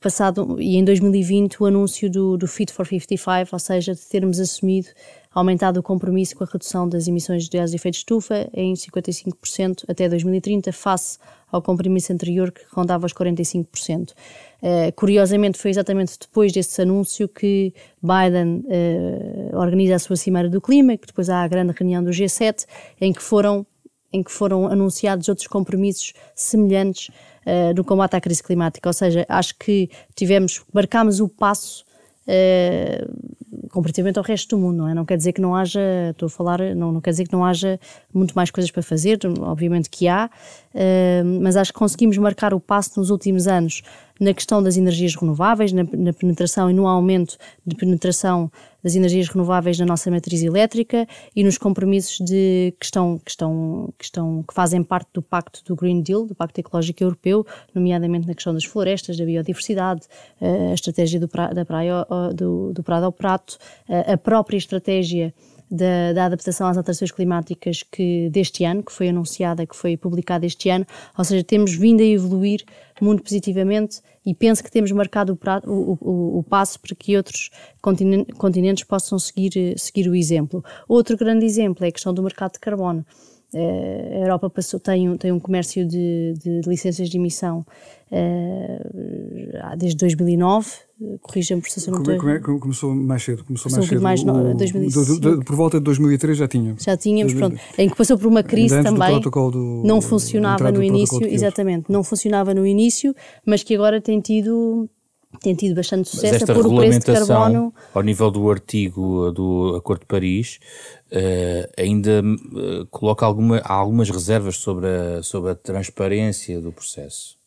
passado, e em 2020 o anúncio do, do Fit for 55, ou seja, de termos assumido, aumentado o compromisso com a redução das emissões de gases de efeito de estufa em 55% até 2030, face ao compromisso anterior que rondava os 45%. Uh, eh, curiosamente, foi exatamente depois desse anúncio que Biden uh, organiza a sua Cimeira do Clima, que depois há a grande reunião do G7, em que foram, em que foram anunciados outros compromissos semelhantes uh, no combate à crise climática. Ou seja, acho que tivemos, marcámos o passo uh, comparativamente ao resto do mundo, não é? Não quer dizer que não haja, estou a falar, não, não quer dizer que não haja muito mais coisas para fazer, obviamente que há, uh, mas acho que conseguimos marcar o passo nos últimos anos na questão das energias renováveis, na, na, penetração e no aumento de penetração das energias renováveis na nossa matriz elétrica e nos compromissos de, que, estão, que, estão, que, estão, que fazem parte do Pacto do Green Deal, do Pacto Ecológico Europeu, nomeadamente na questão das florestas, da biodiversidade, eh, a estratégia do, pra, da praia, do, do Prado ao Prato, a própria estratégia da, da, adaptação às alterações climáticas que deste ano, que foi anunciada, que foi publicada este ano, ou seja, temos vindo a evoluir muito positivamente e penso que temos marcado o, o, o, o passo para que outros continentes, possam seguir, seguir o exemplo. Outro grande exemplo é a questão do mercado de carbono. Uh, a Europa passou, tem, tem um comércio de, de, de licenças de emissão uh, desde 2009, corrija-me por se não como, como é, começou mais cedo, começou, começou mais cedo. Mais, o, 2005. por volta de 2003 já tínhamos. Já tínhamos, pronto. Em que passou por uma crise também. Do, não funcionava no início, exatamente, não funcionava no início, mas que agora tem tido tem tido bastante sucesso Mas esta por regulamentação, o preço de carbono. Ao nível do artigo do Acordo de Paris, uh, ainda uh, coloca alguma, algumas reservas sobre a, sobre a transparência do processo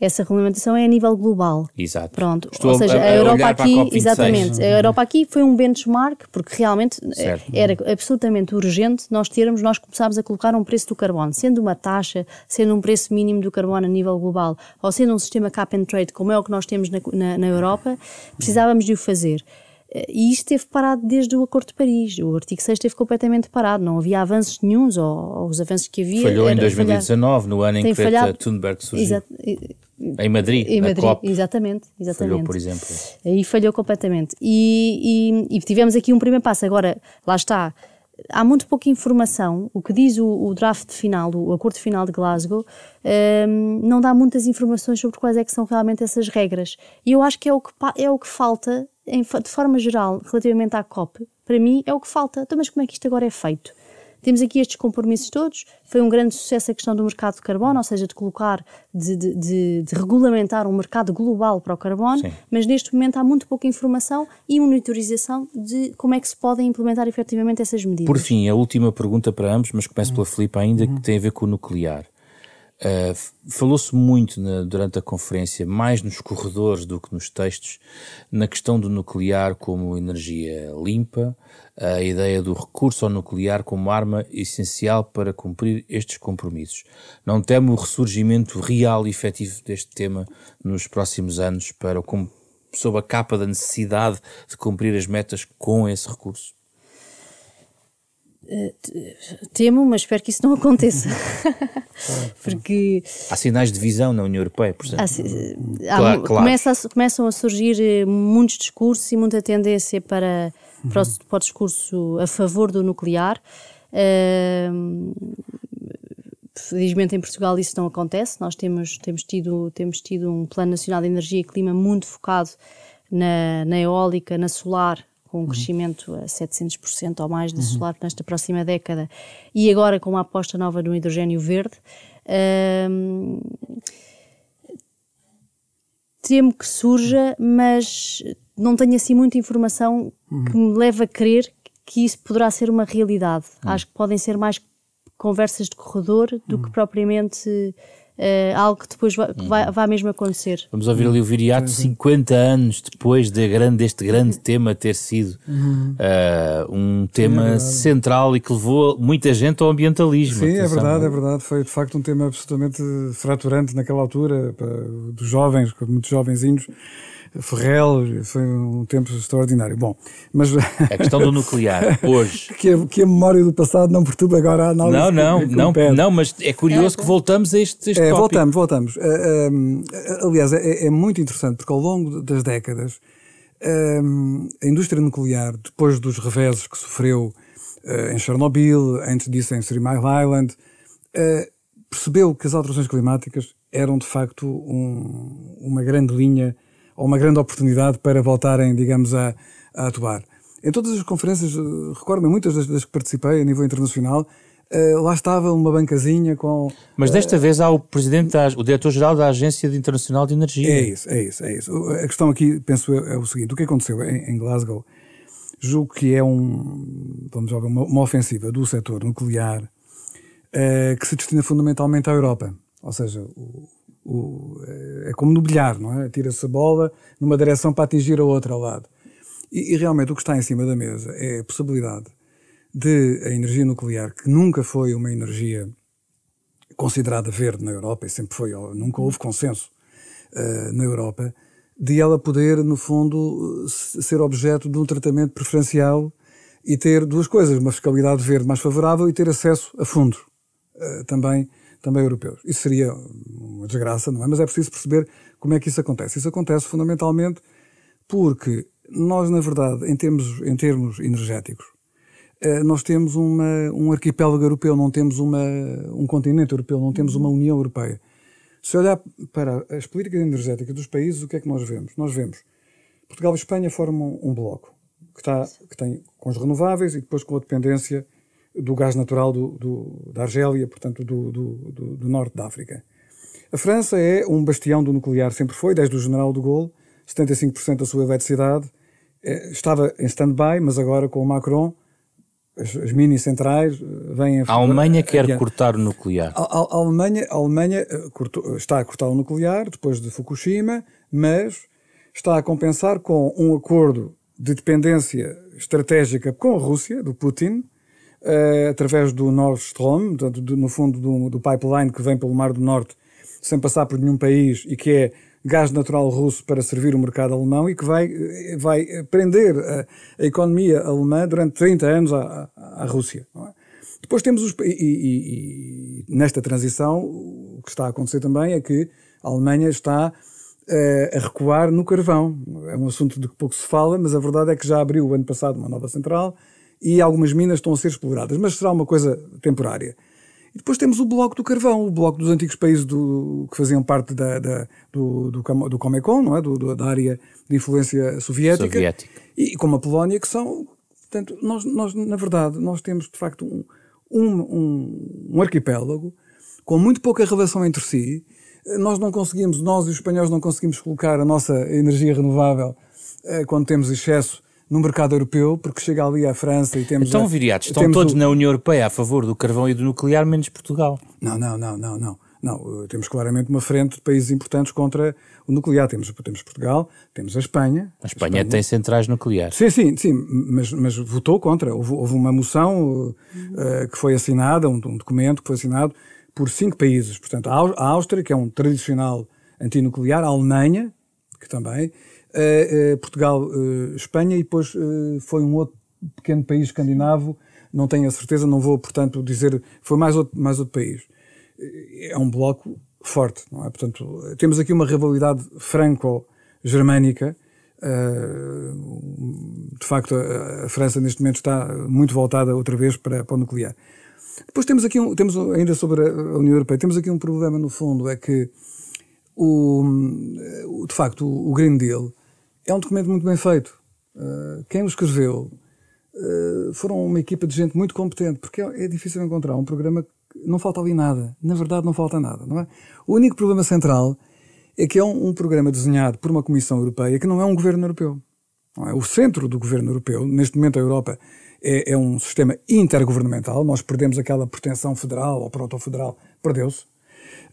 essa regulamentação é a nível global. Exato. Pronto. Estou Ou seja, a, a, a Europa aqui, a exatamente, a Europa aqui foi um benchmark, porque realmente certo. era absolutamente urgente nós termos, nós começámos a colocar um preço do carbono, sendo uma taxa, sendo um preço mínimo do carbono a nível global, ou sendo um sistema cap and trade, como é o que nós temos na, na, na Europa, precisávamos de o fazer. E isto esteve parado desde o Acordo de Paris. O artigo 6 esteve completamente parado, não havia avanços nenhums, ou, ou os avanços que havia. Falhou em 2019, falhar. no ano em Tem que falhado, Thunberg surgiu. Exato, em Madrid, em Madrid COP. Exatamente, exatamente. Falhou, por exemplo. Aí falhou completamente. E, e, e, tivemos aqui um primeiro passo. Agora, lá está, há muito pouca informação. O que diz o, o draft final, o acordo final de Glasgow, um, não dá muitas informações sobre quais é que são realmente essas regras. E eu acho que é o que, é o que falta, em, de forma geral, relativamente à COP, para mim é o que falta. Então, mas como é que isto agora é feito? Temos aqui estes compromissos todos. Foi um grande sucesso a questão do mercado de carbono, ou seja, de colocar, de, de, de, de regulamentar um mercado global para o carbono, Sim. mas neste momento há muito pouca informação e monitorização de como é que se podem implementar efetivamente essas medidas. Por fim, a última pergunta para ambos, mas começo pela Filipe ainda, que tem a ver com o nuclear. Uh, Falou-se muito na, durante a conferência, mais nos corredores do que nos textos, na questão do nuclear como energia limpa, a ideia do recurso ao nuclear como arma essencial para cumprir estes compromissos. Não temo o ressurgimento real e efetivo deste tema nos próximos anos, para, sob a capa da necessidade de cumprir as metas com esse recurso? Temo, mas espero que isso não aconteça. Porque. Há sinais de visão na União Europeia, por exemplo. Há, claro, começa a, começam a surgir eh, muitos discursos e muita tendência para, para, o, para o discurso a favor do nuclear. Uh, felizmente em Portugal isso não acontece. Nós temos, temos, tido, temos tido um Plano Nacional de Energia e Clima muito focado na, na eólica, na solar com um crescimento a 700% ou mais de uhum. solar nesta próxima década, e agora com uma aposta nova no hidrogênio verde. Hum, temo que surja, mas não tenho assim muita informação uhum. que me leve a crer que isso poderá ser uma realidade. Uhum. Acho que podem ser mais conversas de corredor do que propriamente uh, algo que depois vai, uhum. vai, vai, mesmo acontecer. Vamos ouvir ali o Viriato, 50 anos depois de grande, deste grande tema ter sido uh, um tema é central e que levou muita gente ao ambientalismo. Sim, é Atenção. é verdade, é verdade. Foi de facto um tema absolutamente fraturante naquela altura, para, dos jovens, muitos jovenzinhos. Ferrel, foi um tempo extraordinário. Bom, mas... A questão do nuclear, hoje... que, a, que a memória do passado não perturba agora a análise. Não, não, não, não, mas é curioso é, que voltamos a este, este é, Voltamos, voltamos. Uh, uh, aliás, é, é, muito interessante, porque ao longo das décadas, uh, a indústria nuclear, depois dos reveses que sofreu em Chernobyl, antes disso em Three Mile Island, percebeu que as alterações climáticas eram de facto um, uma grande linha ou uma grande oportunidade para voltarem, digamos, a, a atuar. Em todas as conferências, eh, recordo-me muitas das, das, que participei a nível internacional, uh, lá estava uma bancazinha com. Mas desta uh, vez há o presidente, da, o diretor-geral da Agência Internacional de Energia. É isso, é isso, é isso. A questão aqui, penso eu, é o seguinte: o que aconteceu em, em Glasgow, julgo que é um, vamos dizer, uma, uma ofensiva do setor nuclear uh, que se destina fundamentalmente à Europa. Ou seja, o, o, é como no bilhar, não é? Tira-se a bola numa direção para atingir a outra ao lado. E, e, realmente o que está em cima da mesa é a possibilidade de a energia nuclear, que nunca foi uma energia considerada verde na Europa, e sempre foi, nunca houve consenso uh, na Europa, de ela poder, no fundo, ser objeto de um tratamento preferencial e ter duas coisas, uma fiscalidade verde mais favorável e ter acesso a fundos uh, também também europeus. Isso seria uma desgraça, não é? Mas é preciso perceber como é que isso acontece. Isso acontece fundamentalmente porque nós, na verdade, em termos, em termos energéticos, uh, nós temos uma, um arquipélago europeu, não temos uma, um continente europeu, não temos uma União Europeia. Se olhar para as políticas energéticas dos países, o que é que nós vemos? Nós vemos Portugal e Espanha formam um bloco que, está, que tem com os renováveis e depois com a dependência do gás natural do, do da Argélia, portanto, do, do, do, norte da África. A França é um bastião do nuclear, sempre foi, desde o general de Gaulle, 75% da sua eletricidade é, estava em stand-by, mas agora com o Macron, as, as mini centrais eh, vêm a. A Alemanha quer cortar o nuclear. A, a, a Alemanha, a Alemanha eh, cortou, está a cortar o nuclear depois de Fukushima, mas está a compensar com um acordo de dependência estratégica com a Rússia, do Putin, uh, através do Nord Stream, do, no fundo do, do, pipeline que vem pelo Mar do Norte, sem passar por nenhum país e que é gás natural russo para servir o mercado alemão e que vai, vai prender a, a economia alemã durante 30 anos à, à, Rússia. É? Depois temos os. E, e, e, nesta transição, o que está a acontecer também é que a Alemanha está uh, a recuar no carvão. É um assunto de que pouco se fala, mas a verdade é que já abriu o ano passado uma nova central e algumas minas estão a ser exploradas, mas será uma coisa temporária. E depois temos o bloco do carvão, o bloco dos antigos países do, que faziam parte da, da do, do, do Comecon, não é? Do, da área de influência soviética, soviética. E, como a Polónia, que são. Portanto, nós, nós, na verdade, nós temos de facto um, um, um, um arquipélago com muito pouca relação entre si. Nós não conseguimos, nós e os espanhóis não conseguimos colocar a nossa energia renovável eh, quando temos excesso no mercado europeu, porque chega ali à França e temos. Então, viriados, estão todos o... na União Europeia a favor do carvão e do nuclear, menos Portugal. Não, não, não, não, não. Não, temos claramente uma frente de países importantes contra o nuclear. Temos, temos Portugal, temos a Espanha. A Espanha, Espanha tem centrais nucleares. Sim, sim, sim, mas, mas votou contra. Houve, houve uma moção uh, que foi assinada, um, um, documento que foi assinado por cinco países. Portanto, a Áustria, que é um tradicional antinuclear, a Alemanha, que também, uh, Portugal, uh, Espanha e depois foi um outro pequeno país escandinavo, não tenho a certeza, não vou, portanto, dizer, foi mais outro, mais outro país. É um bloco forte, não é? Portanto, temos aqui uma rivalidade franco-germânica, de facto, a França neste momento está muito voltada outra vez para, para o nuclear. Depois temos aqui, um, temos ainda sobre a União Europeia, temos aqui um problema no fundo, é que o, de facto o Green Deal é um documento muito bem feito. Uh, quem o escreveu uh, foram uma equipa de gente muito competente, porque é, é, difícil encontrar um programa que não falta ali nada. Na verdade, não falta nada, não é? O único problema central é que é um, um programa desenhado por uma Comissão Europeia que não é um governo europeu. É? O centro do governo europeu, neste momento a Europa, é, é um sistema intergovernamental. Nós perdemos aquela pretensão federal ou proto-federal, perdeu-se.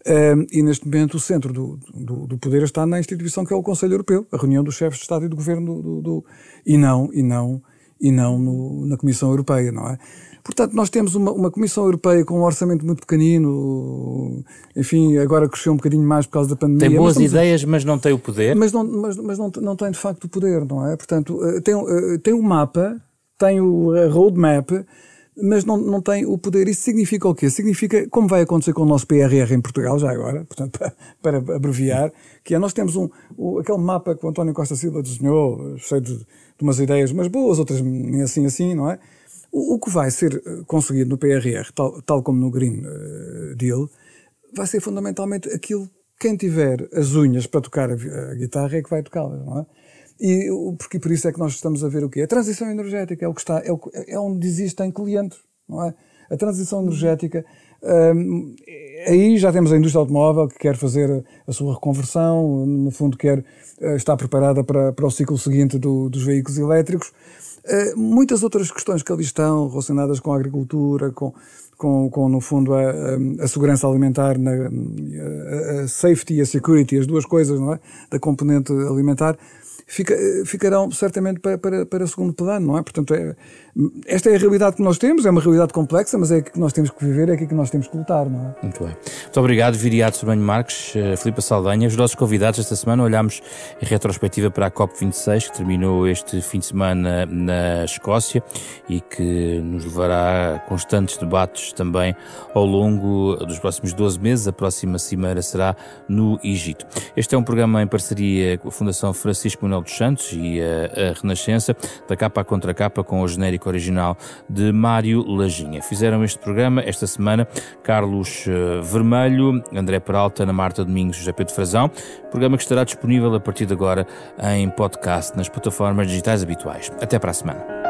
Um, e neste momento o centro do, do, do, poder está na instituição que é o Conselho Europeu, a reunião dos chefes de Estado e do Governo do, do e não e não e não no, na Comissão Europeia, não é? Portanto, nós temos uma, uma, Comissão Europeia com um orçamento muito pequenino, enfim, agora cresceu um bocadinho mais por causa da pandemia. Tem boas mas ideias, a... mas não tem o poder. Mas não, mas, mas não, não tem de facto o poder, não é? Portanto, eh, tem, eh, tem um mapa, tem o roadmap, mas não, não tem o poder. Isso significa o quê? Significa, como vai acontecer com o nosso PRR em Portugal, já agora, portanto, para, para abreviar, que é, nós temos um, o, aquele mapa que o António Costa Silva desenhou, cheio de, de umas ideias, umas boas, outras nem assim assim, não é? O, o que vai ser eh, conseguido no PRR, tal, tal como no Green uh, Deal, vai ser fundamentalmente aquilo, quem tiver as unhas para tocar a, a guitarra é que vai tocá-las, não é? E porque por isso é que nós estamos a ver o quê? A transição energética é o que está, é, o, é onde existem clientes, não é? A transição energética, hum, aí já temos a indústria automóvel que quer fazer a sua reconversão, no fundo quer uh, estar preparada para, para o ciclo seguinte do, dos veículos elétricos. Uh, muitas outras questões que ali estão relacionadas com a agricultura, com, com, com no fundo, a, a, a segurança alimentar, na, a, a, safety e a security, as duas coisas, não é? Da componente alimentar, fica, ficarão certamente para, para, para segundo plano, não é? Portanto, é, esta é a realidade que nós temos, é uma realidade complexa, mas é aqui que nós temos que viver, é aqui que nós temos que lutar, não é? Muito bem. Muito obrigado, Viriato Sobranho Marques, uh, Filipe Saldanha. Os nossos convidados esta semana olhámos em retrospectiva para a COP26, que terminou este fim de semana na Escócia e que nos levará a constantes debates também ao longo dos próximos 12 meses. A próxima cimeira será no Egito. Este é um programa em parceria com a Fundação Francisco Manuel Manuel dos Santos e a, a Renascença, da capa à contracapa com o genérico original de Mário Lajinha. Fizeram este programa esta semana Carlos uh, Vermelho, André Peralta, Ana Marta Domingos e José Pedro Frazão. Programa que estará disponível a partir de agora em podcast nas plataformas digitais habituais. Até para a semana.